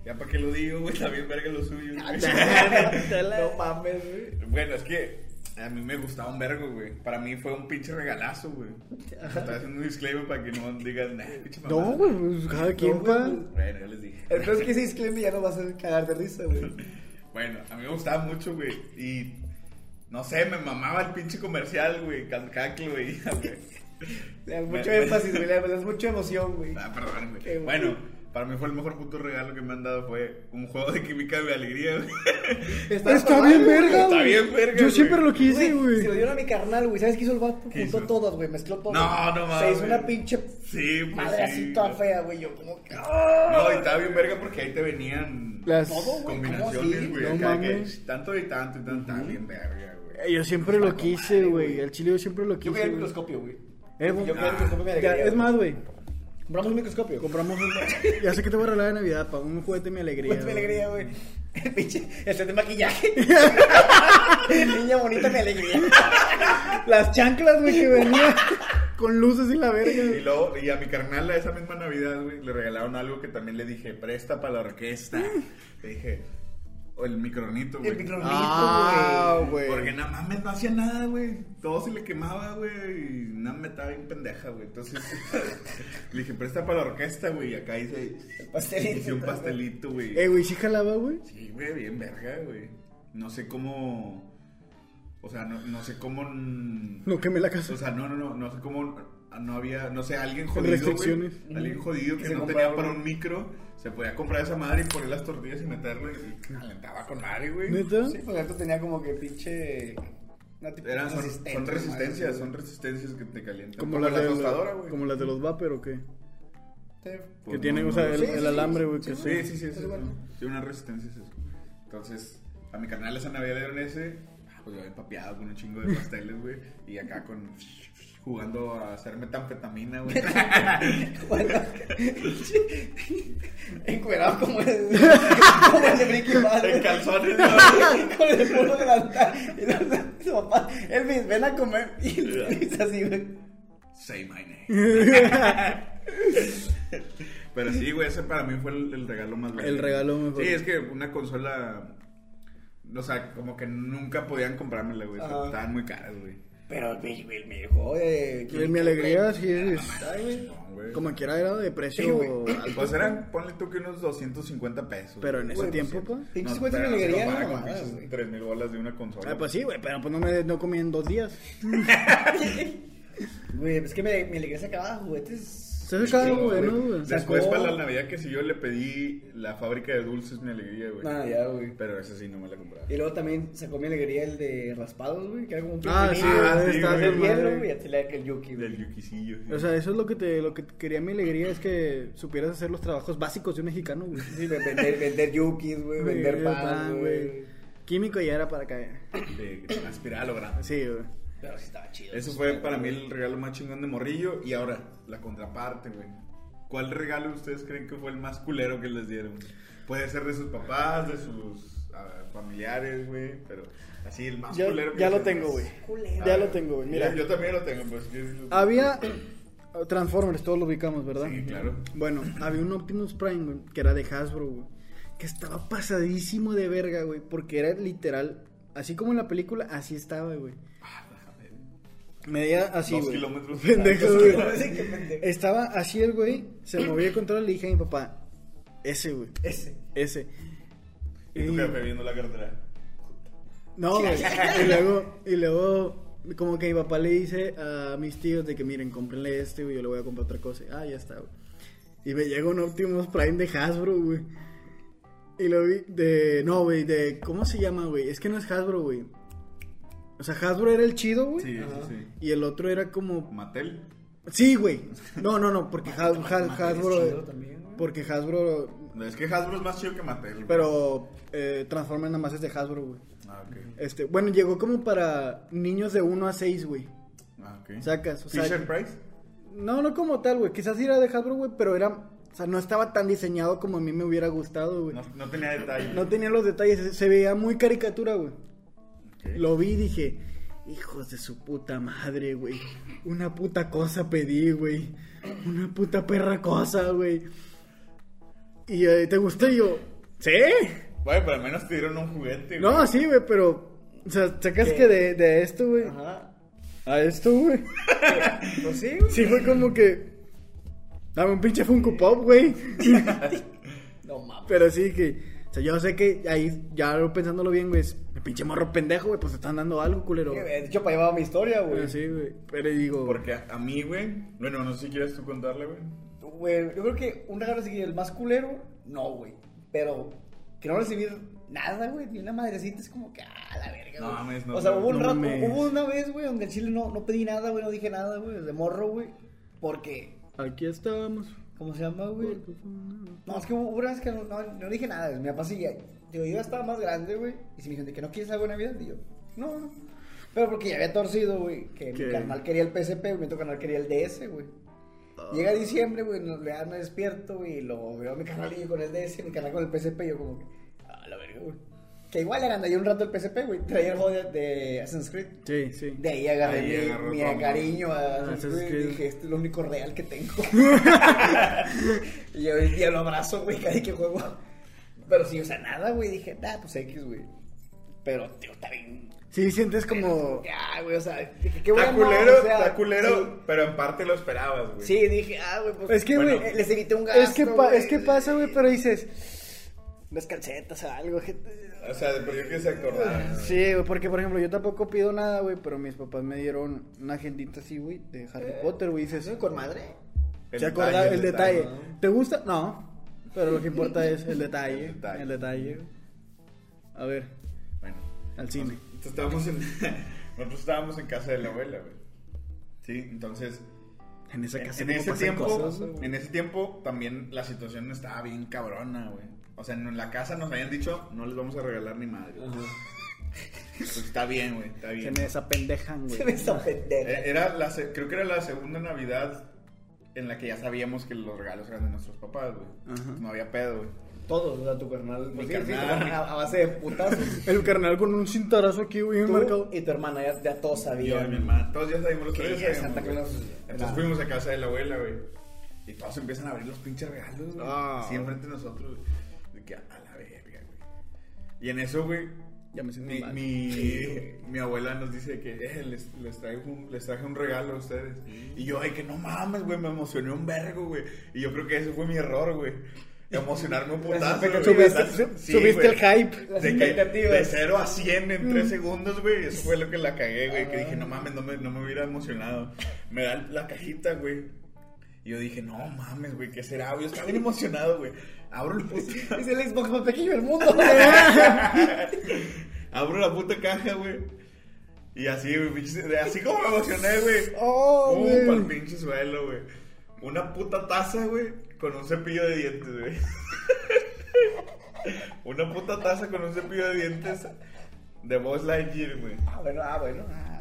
S2: Ya para qué lo digo, güey, está bien verga lo suyo. güey.
S3: No mames, güey.
S2: Bueno, es que a mí me gustaba un vergo, güey. Para mí fue un pinche regalazo, güey. Estoy haciendo un disclaimer para que no digan, nah, pinche mamada".
S1: No, güey, pues cada quien, pa.
S2: Bueno, ya les dije.
S3: El peor es que ese disclaimer ya no va a hacer cagar de risa, güey.
S2: Bueno, a mí me gustaba mucho, güey. Y no sé, me mamaba el pinche comercial, güey. Cada cada que lo veía, güey.
S3: Mucho
S2: Me-
S3: énfasis, güey. Le das mucha emoción, güey.
S2: Ah, perdón. Bueno, para mí fue el mejor puto regalo que me han dado. Fue un juego de química de alegría, güey.
S1: Está bien verga,
S2: Está bien verga,
S1: Yo
S2: güey.
S1: siempre lo quise,
S3: Güey, Se lo dieron a mi carnal, güey. ¿Sabes qué hizo el vato?
S2: ¿Qué
S3: Juntó todas, güey. Mezcló todo.
S2: No, no
S3: Se hizo
S2: mames.
S3: una pinche
S2: Sí, pues
S3: madre
S2: sí.
S3: así toda fea, güey. Yo como que...
S2: No, y estaba bien verga porque ahí te venían
S1: Las...
S3: Todo, güey. ¿cómo
S2: combinaciones, güey.
S1: No mames.
S2: tanto y tanto y tanto. Bien verga, güey.
S1: Yo siempre lo quise, güey. El chile yo siempre lo
S3: Yo
S1: quise.
S3: quería el microscopio, güey.
S1: Eh,
S3: Yo de
S1: Ya,
S3: alegría.
S1: es más, güey.
S3: Compramos un microscopio.
S1: Compramos un... Ya sé que te voy a regalar de Navidad, pa. Un juguete mi alegría.
S3: Pues mi
S1: güey.
S3: alegría, güey. El pinche, el set de maquillaje. Niña bonita, mi alegría.
S1: Las chanclas, güey, que venía con luces y la verga.
S2: Y
S1: güey.
S2: luego, y a mi carnal a esa misma Navidad, güey, le regalaron algo que también le dije, presta para la orquesta. Le dije, o el micronito, güey.
S3: El micronito,
S1: Ah, güey.
S2: Porque nada mames no hacía nada, güey. Todo se le quemaba, güey. Y nada me estaba bien pendeja, güey. Entonces le dije, presta para la orquesta, güey. Y acá hice,
S3: pastelito.
S2: hice un pastelito, güey.
S1: Eh, güey, sí jalaba, güey.
S2: Sí, güey, bien verga, güey. No sé cómo. O sea, no, no sé cómo.
S1: No quemé la casa.
S2: O sea, no, no, no, no sé cómo. No había, no sé, alguien jodido.
S1: restricciones.
S2: alguien jodido
S3: Que
S2: que no tenía para
S3: un-
S2: micro. Se podía comprar esa madre y poner las tortillas y meterle. Y calentaba con madre, güey.
S1: ¿Neta?
S3: Sí, pues esto tenía como que pinche. Una tipo
S2: Eran, son, son resistencias,
S3: madre,
S2: son resistencias que te calientan.
S1: Como,
S2: Como,
S1: las
S2: la
S1: de,
S2: tostadora, güey.
S1: como las de los Vapor, ¿o qué?
S3: Sí.
S2: Pues
S1: que tienen,
S2: no,
S1: o sea, el,
S2: sí,
S1: el
S2: sí,
S1: alambre, güey,
S3: sí,
S1: que
S3: sí,
S1: sí.
S2: Sí, sí, sí,
S3: Es
S2: sí.
S3: bueno.
S2: Sí, una resistencia es eso. Entonces, a mi carnal esa Navidad le dieron ese. ah, Pues yo empapeado con un chingo de pasteles, güey. Y acá con. Jugando a hacer metanfetamina, güey.
S3: Bueno, encuerado como el, como el de Breaking Bad.
S2: en calzones,
S3: Con el puro delantal. Y su papá, Elvis, ven a comer. Y es así, güey.
S2: Say my name. Pero sí, güey, ese para mí fue el, el regalo más grande.
S1: El regalo mejor.
S2: Sí, es que una consola. O sea, como que nunca podían comprármela, güey. estaban muy caras, güey.
S3: Pero el, el, mi hijo de.
S1: Y mi alegría, sí, es.
S3: Güey.
S2: No, güey.
S1: Como quiera era de precio
S3: Sí.
S2: Pues eran, ponle tú que unos 250 pesos.
S1: Pero en ese
S3: Güey,
S1: tiempo,
S3: pues. Pinches
S2: No, pero
S3: mi
S2: no
S3: alegría, no güey.
S2: 3 mil bolas de una consola.
S1: Ah, pues sí, güey, pero pues no me no comí en dos días.
S3: Güey, es que me, mi alegría se acababa juguetes.
S1: Se sacaba
S3: chingos,
S1: bueno,
S3: güey.
S1: güey.
S2: Después para la Navidad que siguió le pedí la fábrica de dulces mi alegría, güey.
S3: Ah, ya, güey.
S2: Pero esa sí no me la compraba.
S3: Y luego también sacó mi alegría el de raspados, güey, que era como un
S1: Ah, sí,
S2: Ah, sí,
S1: está
S3: hielo, y así le da que el yuki, güey.
S2: Del yuquisillo. sí.
S1: O sea, eso es lo que te lo que quería mi alegría es que supieras hacer los trabajos básicos de un mexicano, güey.
S3: Sí, ve- vender, vender yukis, güey, vender pan, güey.
S1: Químico ya era para caer.
S2: De aspirar a lo grande.
S1: Sí, güey.
S3: Pero sí estaba chido.
S2: Eso fue para mí el regalo más chingón de morrillo. Y ahora, la contraparte, güey. ¿Cuál regalo ustedes creen que fue el más culero que les dieron? Puede ser de sus papás, de sus ah, familiares, güey. Pero así, el más
S1: Ya-
S2: culero que
S1: ya lo tengo, güey.
S3: Culero.
S1: Ya lo tengo, güey. Mira,
S2: Yo, yo también lo tengo, pues. yo-
S1: había Transformers, todos lo ubicamos, ¿verdad?
S2: Sí, claro.
S1: Bueno, había un Optimus Prime, güey, que era de Hasbro, güey. Que estaba pasadísimo de verga, güey. Porque era literal, así como en la película, así estaba, güey. Medía así,
S2: Dos
S1: güey.
S2: kilómetros.
S1: Pendejo, güey. Estaba así el güey, se movía el control y le dije a mi papá, ese, güey,
S3: Ese.
S1: ese.
S2: Y tu jefe viendo la cartera.
S1: No, güey. Y luego, y luego, como que mi papá le dice a mis tíos de que miren, cómprenle este, güey, yo le voy a comprar otra cosa. Ah, ya está, güey. Y me llega un Optimus Prime de Hasbro, güey. Y lo vi de. No, güey, de. ¿Cómo se llama, güey? Es que no es Hasbro, güey. O sea, Hasbro era el chido, güey.
S2: Sí, sí, sí.
S1: Y el otro era como.
S2: Mattel.
S1: Sí, güey. No, no, no, porque Has- Has-
S3: Mattel es
S1: Hasbro.
S3: chido también.
S1: Porque Hasbro.
S2: No, es que Hasbro es más chido que Mattel. güey.
S1: Pero eh, Transformers nada más es de Hasbro, güey.
S2: Ah, ok.
S1: Este, bueno, llegó como para niños de 1 a 6, güey.
S2: Ah, ok.
S1: Sacas, o sea,
S2: Fisher Price.
S1: No, no como tal, güey. Quizás era de Hasbro, güey, pero era. O sea, no estaba tan diseñado como a mí me hubiera gustado, güey.
S2: No, no tenía detalle.
S1: No tenía los detalles, se, se veía muy caricatura, güey. Lo vi y dije, hijos de su puta madre, güey. Una puta cosa pedí, güey. Una puta perra cosa, güey. Y eh, te gustó y yo, ¿sí?
S2: Bueno, pero al menos te dieron un juguete, güey.
S1: No, sí, güey, pero. O sea, sacas que de, de esto, güey.
S3: Ajá.
S1: A esto, güey.
S3: Pues sí, güey.
S1: Sí, fue como que. Dame un pinche Funko Pop, güey.
S3: No mames.
S1: Pero sí que. O sea, yo sé que ahí, ya lo pensándolo bien, güey, es el pinche morro pendejo, güey, pues te están dando algo, culero.
S3: De hecho, para llevar mi historia, güey.
S1: Sí, güey. Pero digo.
S2: Porque a, a mí, güey. Bueno, no sé si quieres tú contarle, güey.
S3: Güey, yo creo que un regalo así, el más culero, no, güey. Pero que no recibir nada, güey, ni una madrecita, es como que, ah, la verga,
S2: No mames, no,
S3: O sea, hubo un
S1: no
S3: rato,
S1: mames.
S3: hubo una vez, güey, donde en Chile no, no pedí nada, güey, no dije nada, güey, de morro, güey. Porque,
S1: Aquí estamos.
S3: ¿Cómo se llama, güey? No, es que hubo una vez que no, no, no dije nada. Mi papá digo, yo ya estaba más grande, güey. Y si me dijeron de que no quieres algo de Navidad, y yo, no, no. Pero porque ya había torcido, güey, que
S1: ¿Qué?
S3: mi carnal quería el PSP, güey, mi otro carnal quería el DS, güey. Llega diciembre, güey, no, ya me despierto, güey, y lo veo a mi canalillo con el DS, mi canal con el PSP, y yo como que, ah, la verga, güey. Que igual eran de ahí un rato el PSP, güey, traía el juego de, de Assassin's Creed.
S1: Sí, sí.
S3: De ahí agarré
S2: Ahí
S3: mi,
S2: agarró
S3: cariño a Assassin's
S1: Assassin's
S3: Creed,
S1: Creed.
S3: y dije, esto es lo único real que tengo. y yo hoy día lo abrazo, güey, cada que juego. Pero sí, o sea, nada, güey, dije, nah, pues X, güey. Pero, tío, está bien.
S1: Sí, sientes como.
S3: Ya, güey, o sea, dije, qué
S2: Está
S3: bueno.
S2: culero,
S3: o sea,
S2: está culero,
S3: sí.
S2: pero en parte lo esperabas, güey.
S3: Sí, dije, ah, güey, pues.
S1: Es que,
S2: Bueno,
S1: güey.
S3: les evité un gasto.
S1: Es que,
S3: güey.
S1: es que pasa, güey, pero dices. Unas calcetas o algo. gente-
S2: O sea, pero yo quiero se acordar.
S1: Sí, güey, porque por ejemplo, yo tampoco pido nada, güey, pero mis papás me dieron una agendita así, güey, de Harry Potter, güey. Dices,
S3: ¿Sí? ¿Con madre?
S1: ¿se acuerda el detalle?
S2: ¿no?
S1: ¿Te gusta? No. Pero lo que importa es el detalle.
S2: El detalle.
S1: El detalle. A ver,
S2: Bueno,
S1: al cine.
S2: nosotros estábamos en, nosotros estábamos en casa de la abuela, güey. Sí, entonces,
S1: En esa
S2: en,
S1: casa
S2: en
S1: como
S2: ese tiempo,
S1: cosas,
S2: en ese tiempo también la situación estaba bien cabrona, güey. O sea, en la casa nos habían dicho, no les vamos a regalar ni madre. Pues está bien, güey, está
S1: Se
S2: bien.
S1: me desapendejan, güey.
S3: Se me está pendeja.
S2: Eh, Era la, se- creo que era la segunda Navidad en la que ya sabíamos que los regalos eran de nuestros papás, güey.
S1: Ajá.
S2: No había pedo, güey.
S3: Todos, o sea, tu carnal.
S2: Mi
S3: pues, sí, sí,
S2: carnal.
S3: tu carnal a base de putazos.
S1: El carnal con un cintarazo aquí, güey, mercado.
S3: y tu hermana, ya, ya todos
S2: Yo y
S3: sabían.
S2: mi hermana, todos ya sabíamos los
S3: Que. Claus.
S2: Entonces
S3: Ah.
S2: fuimos a casa de la abuela, güey. Y todos empiezan a abrir los pinches regalos, güey.
S1: Ah.
S2: Así enfrente de nosotros, güey. Que a la verga, güey. Y en eso, güey,
S1: Ya me sentí
S2: mi,
S1: mal.
S2: mi, mi abuela nos dice que eh, les, les, traigo un, les traje un regalo a ustedes. Y yo, ay, que no mames, güey, me emocioné un vergo, güey. Y yo creo que ese fue mi error, güey. emocionarme un putazo. Güey.
S1: Subiste,
S2: Sí,
S1: su- subiste el hype.
S3: Las
S2: De,
S3: expectativas.
S2: de 0 a 100 en 3 segundos, güey. Eso fue lo que la cagué, güey. Que dije, no mames, no me, no me hubiera emocionado. Me da la cajita, güey. Y yo dije, no mames, güey, ¿qué será? Yo estaba bien emocionado, güey. Abro la puta,
S3: Es el Xbox más pequeño del mundo.
S2: abro la puta caja, güey. Y así, güey, así como me emocioné, güey.
S1: Oh,
S2: Uh,
S1: güey.
S2: pa'l pinche suelo, güey. Una puta taza, güey, con un cepillo de dientes, güey. Una puta taza con un cepillo de dientes de Buzz Lightyear, güey.
S3: ah, bueno, ah, bueno. Ah,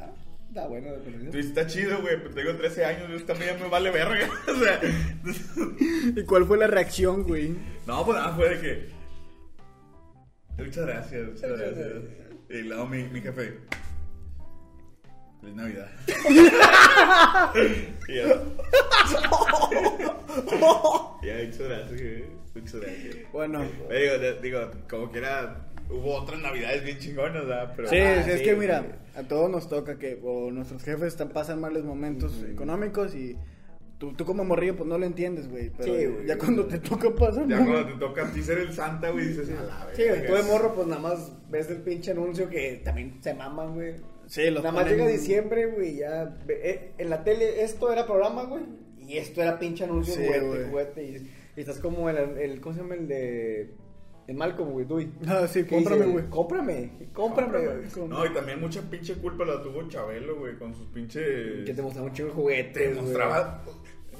S3: está bueno.
S2: Tú dices, está chido, güey, pero tengo 13 años, güey, esta mía me vale verga. o sea,
S1: ¿Y cuál fue la reacción, güey?
S2: no, pues nada, fue de que. Muchas gracias, muchas gracias. Y luego mi, mi jefe. Feliz Navidad. y yo. ya, muchas gracias, güey. Muchas gracias.
S1: Bueno.
S2: Digo, de- digo, como que era. Hubo otras navidades bien chingonas, ¿verdad? Pero.
S1: Sí,
S3: Ah,
S1: sí, es que mira, a todos nos toca que o nuestros jefes están, pasan malos momentos económicos y tú, tú como morrillo pues no lo entiendes, güey. Pero
S3: Sí, güey.
S1: ya cuando te toca pasar
S2: Ya cuando te toca a ti ser el santa, güey, dices, a la
S3: Sí, güey, tú de morro, pues nada más ves el pinche anuncio que también se maman, güey.
S1: Sí, los
S3: Nada más
S1: ponen-
S3: llega diciembre, güey, ya. eh, en la tele esto era programa, güey. Y esto era pinche anuncio,
S1: Sí, güey.
S3: juguete. Y, y estás como el, el. ¿Cómo se llama el de. El Malcolm, güey, Dewey.
S1: Ah, sí, cómprame, güey.
S3: Cómprame, cómprame, güey.
S2: No, y también mucha pinche culpa la tuvo Chabelo, güey, con sus pinches...
S3: Que te mostraba un chingo de juguetes.
S2: Te mostraba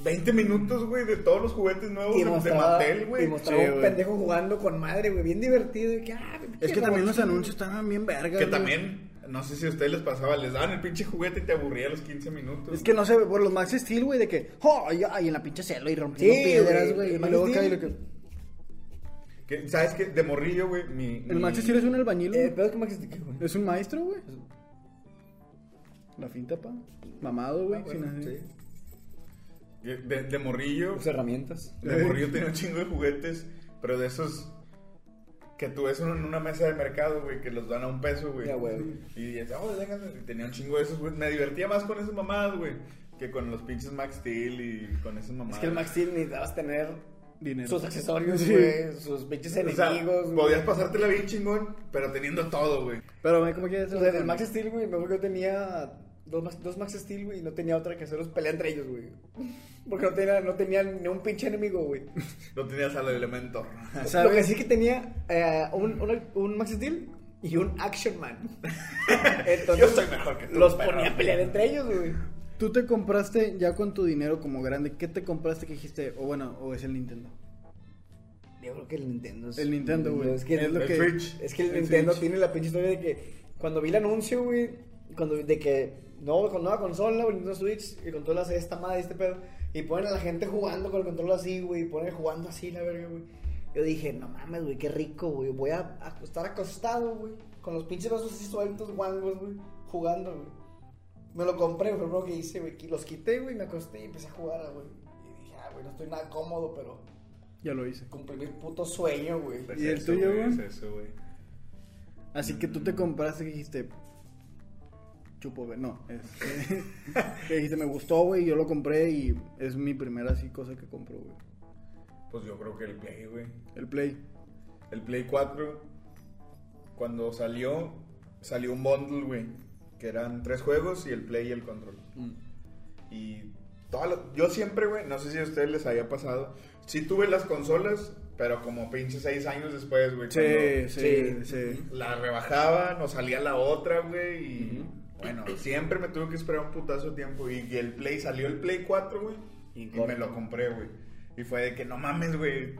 S2: 20 minutos, güey, de todos los juguetes nuevos
S3: Y
S2: de, de Mattel, güey.
S3: y mostraba
S1: Sí,
S3: un pendejo jugando con madre, güey, bien divertido. Y que, ah,
S1: Es que también los anuncios estaban bien vergas.
S2: Que también, no sé si a ustedes les pasaba, les daban el pinche juguete y te aburría a los 15 minutos.
S1: Es que no sé, por los Max Steel, güey, de que, oh, ay, ay, en la pinche celo y rompiendo
S3: Sí,
S1: piedras,
S3: güey,
S1: Y luego y
S3: Steel.
S1: lo que...
S2: Que, ¿Sabes qué? De morrillo, güey, mi...
S1: El
S2: mi-
S1: Max Steel es un albañil,
S3: Eh,
S1: güey.
S3: pero es que güey.
S1: Es un maestro, güey. La finta, pa. Mamado, güey.
S3: Ah, bueno, sí.
S2: De, de morrillo,
S3: Usa herramientas.
S2: de morrillo tenía un chingo de juguetes, pero de esos que tú ves en una mesa de mercado, güey, que los dan a un peso, güey.
S3: Ya, güey.
S2: Y decía, oh, y tenía un chingo de esos, güey. Me divertía más con esas mamadas, güey, que con los pinches Max Steel y con esas mamadas.
S3: Es que el Max Steel necesitabas tener
S1: Dinero.
S3: sus accesorios,
S1: Sí.
S3: güey, sus pinches
S2: O sea,
S3: enemigos. güey.
S2: podías pasártela bien chingón, pero teniendo todo, güey.
S1: Pero, güey, ¿cómo quieres
S3: O sea, en el Max Steel, güey, me acuerdo que yo tenía dos Max, dos Max Steel, güey, y no tenía otra que hacerlos pelear entre ellos, güey. Porque no tenía, no tenía ni un pinche enemigo, güey.
S2: No tenías al elemento.
S1: ¿Sabes?
S3: Lo que sí que tenía eh, un, un Max Steel y un Action Man. Entonces,
S2: Yo soy mejor que tú,
S3: Los
S2: perro.
S3: ponía a pelear entre ellos, güey.
S1: Tú te compraste ya con tu dinero como grande. ¿Qué te compraste que dijiste? O bueno, o es el Nintendo.
S3: Yo creo que el Nintendo es...
S1: El Nintendo, güey.
S3: Es que,
S1: Es lo
S2: El
S1: que-
S2: Switch.
S3: es que el,
S1: el
S3: Nintendo
S1: Switch.
S3: tiene la pinche historia de que cuando vi el anuncio, güey, cuando de que no, con nueva consola, güey, Nintendo Switch, y control hace esta madre, este pedo, y ponen a la gente jugando con el control así, güey, y ponen jugando así, la verga, güey. Yo dije, no mames, güey, qué rico, güey, voy a, a estar acostado, güey, con los pinches brazos así sueltos, guangos, güey, jugando, güey. Me lo compré, fue lo primero que hice, güey, los quité, güey, me acosté y empecé a jugar, güey. Y dije, ah, güey, no estoy nada cómodo, pero
S1: Ya lo hice.
S3: cumplí mi puto sueño, güey.
S1: ¿Y el tuyo,
S2: güey? Es eso, güey.
S1: Así que tú te compraste que dijiste. Chupo, güey. No. este, que dijiste, me gustó, güey. Yo lo compré y es mi primera así cosa que compro, güey.
S2: Pues yo creo que el Play, güey.
S1: El Play.
S2: El Play 4, cuando salió, salió un bundle, güey. Que eran tres juegos y el Play y el control. Y toda la- yo siempre, güey, no sé si a ustedes les haya pasado. Sí tuve las consolas, pero como pinche seis años después, güey.
S1: Sí,
S2: cuando
S1: sí, sí.
S2: La rebajaban o salía la otra, güey. Y bueno, siempre me tuve que esperar un putazo de tiempo. Y, y el Play, salió el Play 4, güey.
S3: Y
S2: Y, me lo compré, güey. Y fue de que no mames, güey.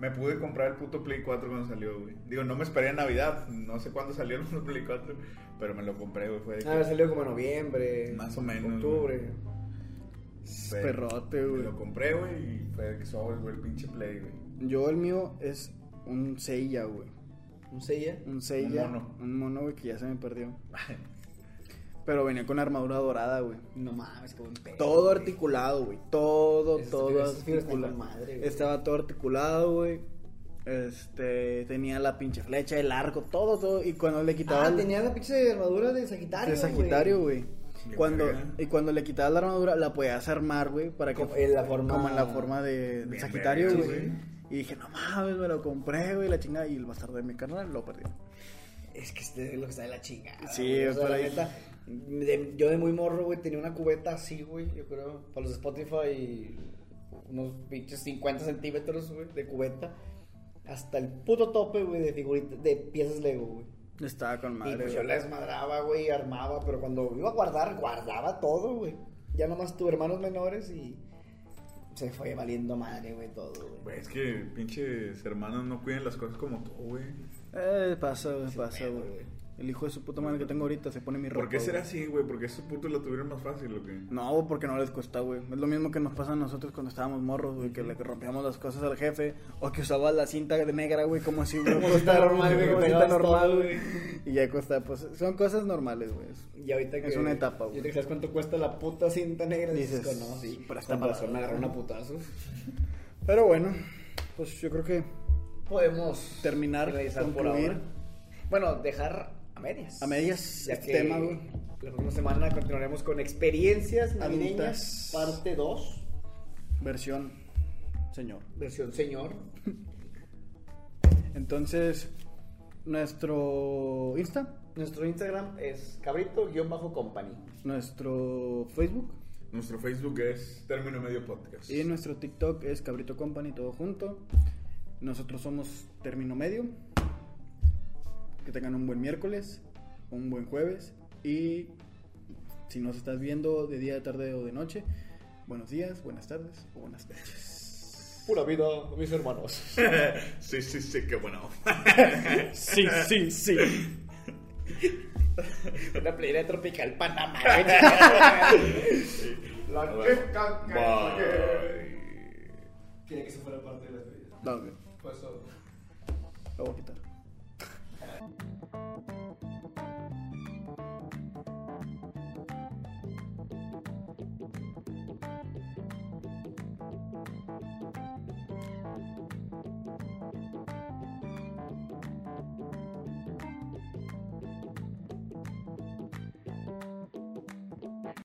S2: Me pude comprar el puto Play 4 cuando salió, güey. Digo, no me esperé en Navidad. No sé cuándo salió el puto Play 4. Pero me lo compré, güey. Fue de que.
S3: Ah, salió como en noviembre.
S2: Más o menos,
S3: Octubre.
S2: fue-
S1: Perrote,
S2: Me
S1: güey.
S2: lo compré, güey. Y fue de que sobres, güey, el pinche Play, güey.
S1: Yo el mío es un Seiya, güey.
S3: Un Seiya.
S1: Un Seiya.
S2: Un mono.
S1: Un mono, güey, que ya se me perdió. Pero venía con armadura dorada, güey.
S3: No mames, qué buen pedo.
S1: Todo
S3: güey.
S1: articulado, güey. Todo, todo articulado.
S3: con madre, güey.
S1: Estaba todo articulado, güey. Este, tenía la pinche flecha, el arco, todo, todo. Y cuando le quitaba
S3: Ah,
S1: el-
S3: tenía la pinche armadura de Sagitario.
S1: de Sagitario, güey. Cuando,
S2: verga.
S1: y cuando le quitabas la armadura, la podías armar, güey, para que
S3: Como en la forma-
S1: como en la forma de, de Sagitario,
S2: verga,
S1: güey. Y dije, no mames, me lo compré, güey, la chingada. Y el bastardo de mi carnal lo perdió.
S3: Es que este es lo que está de la chingada.
S1: Sí,
S3: güey. o sea,
S1: pero
S3: la
S1: ahí-
S3: neta, de- yo de muy morro, güey, tenía una cubeta así, güey, yo creo, para los de Spotify, unos pinches 50 centímetros, güey, de cubeta, hasta el puto tope, güey, de figuritas, de piezas Lego, güey.
S1: Estaba con
S3: Y
S1: madre.
S3: pues yo la desmadraba, güey, armaba, pero cuando iba a guardar, guardaba todo, güey. Ya nomás tuve hermanos menores y se fue valiendo madre, güey, todo, güey.
S2: Es que pinches hermanos no cuidan las cosas como tú, güey.
S1: Eh, pasa, güey, pasa, güey. El hijo de su puta madre que tengo ahorita se pone mi ropa.
S2: ¿Por qué será
S1: güey.
S2: así, güey? Porque esos putos lo tuvieron más fácil, ¿o qué?
S1: No, porque no les cuesta, güey. Es lo mismo que nos pasa a nosotros cuando estábamos morros, güey, que le rompíamos las cosas al jefe, o que usaba la cinta de negra, güey, como si güey,
S3: Como cinta normal, güey,
S1: como
S3: que
S1: cinta normal, güey. Y ya cuesta, pues, son cosas normales, güey.
S3: Y ahorita que...
S1: Es una etapa, güey.
S3: Y que sabes cuánto cuesta la puta cinta negra, dices,
S1: Dices,
S3: no, sí,
S1: pero
S3: con
S1: para-
S3: razón una putazo.
S1: Pero bueno, pues yo creo que
S3: Podemos
S1: Terminar,
S3: realizar por ahora. Bueno, dejar a medias.
S1: a medias
S3: Ya
S1: este
S3: que
S1: tema, güey.
S3: la próxima semana continuaremos con experiencias navideñas,
S1: Adultas.
S3: parte 2,
S1: Versión, señor.
S3: versión señor.
S1: Entonces, nuestro Insta,
S3: Nuestro Instagram es cabrito-company.
S1: nuestro Facebook
S2: Nuestro Facebook es Término Medio Podcast.
S1: y nuestro TikTok es Cabrito Company, todo junto. Nosotros somos Término Medio. Que tengan un buen miércoles, un buen jueves y si nos estás viendo de día, de tarde o de noche, buenos días, buenas tardes o buenas noches.
S3: Pura vida, mis hermanos.
S2: sí, sí, sí, qué bueno.
S1: Sí, sí, sí.
S3: Una playera tropical Panamá.
S2: La que caca.
S3: Quería que se fuera parte de la vida.
S1: Dale.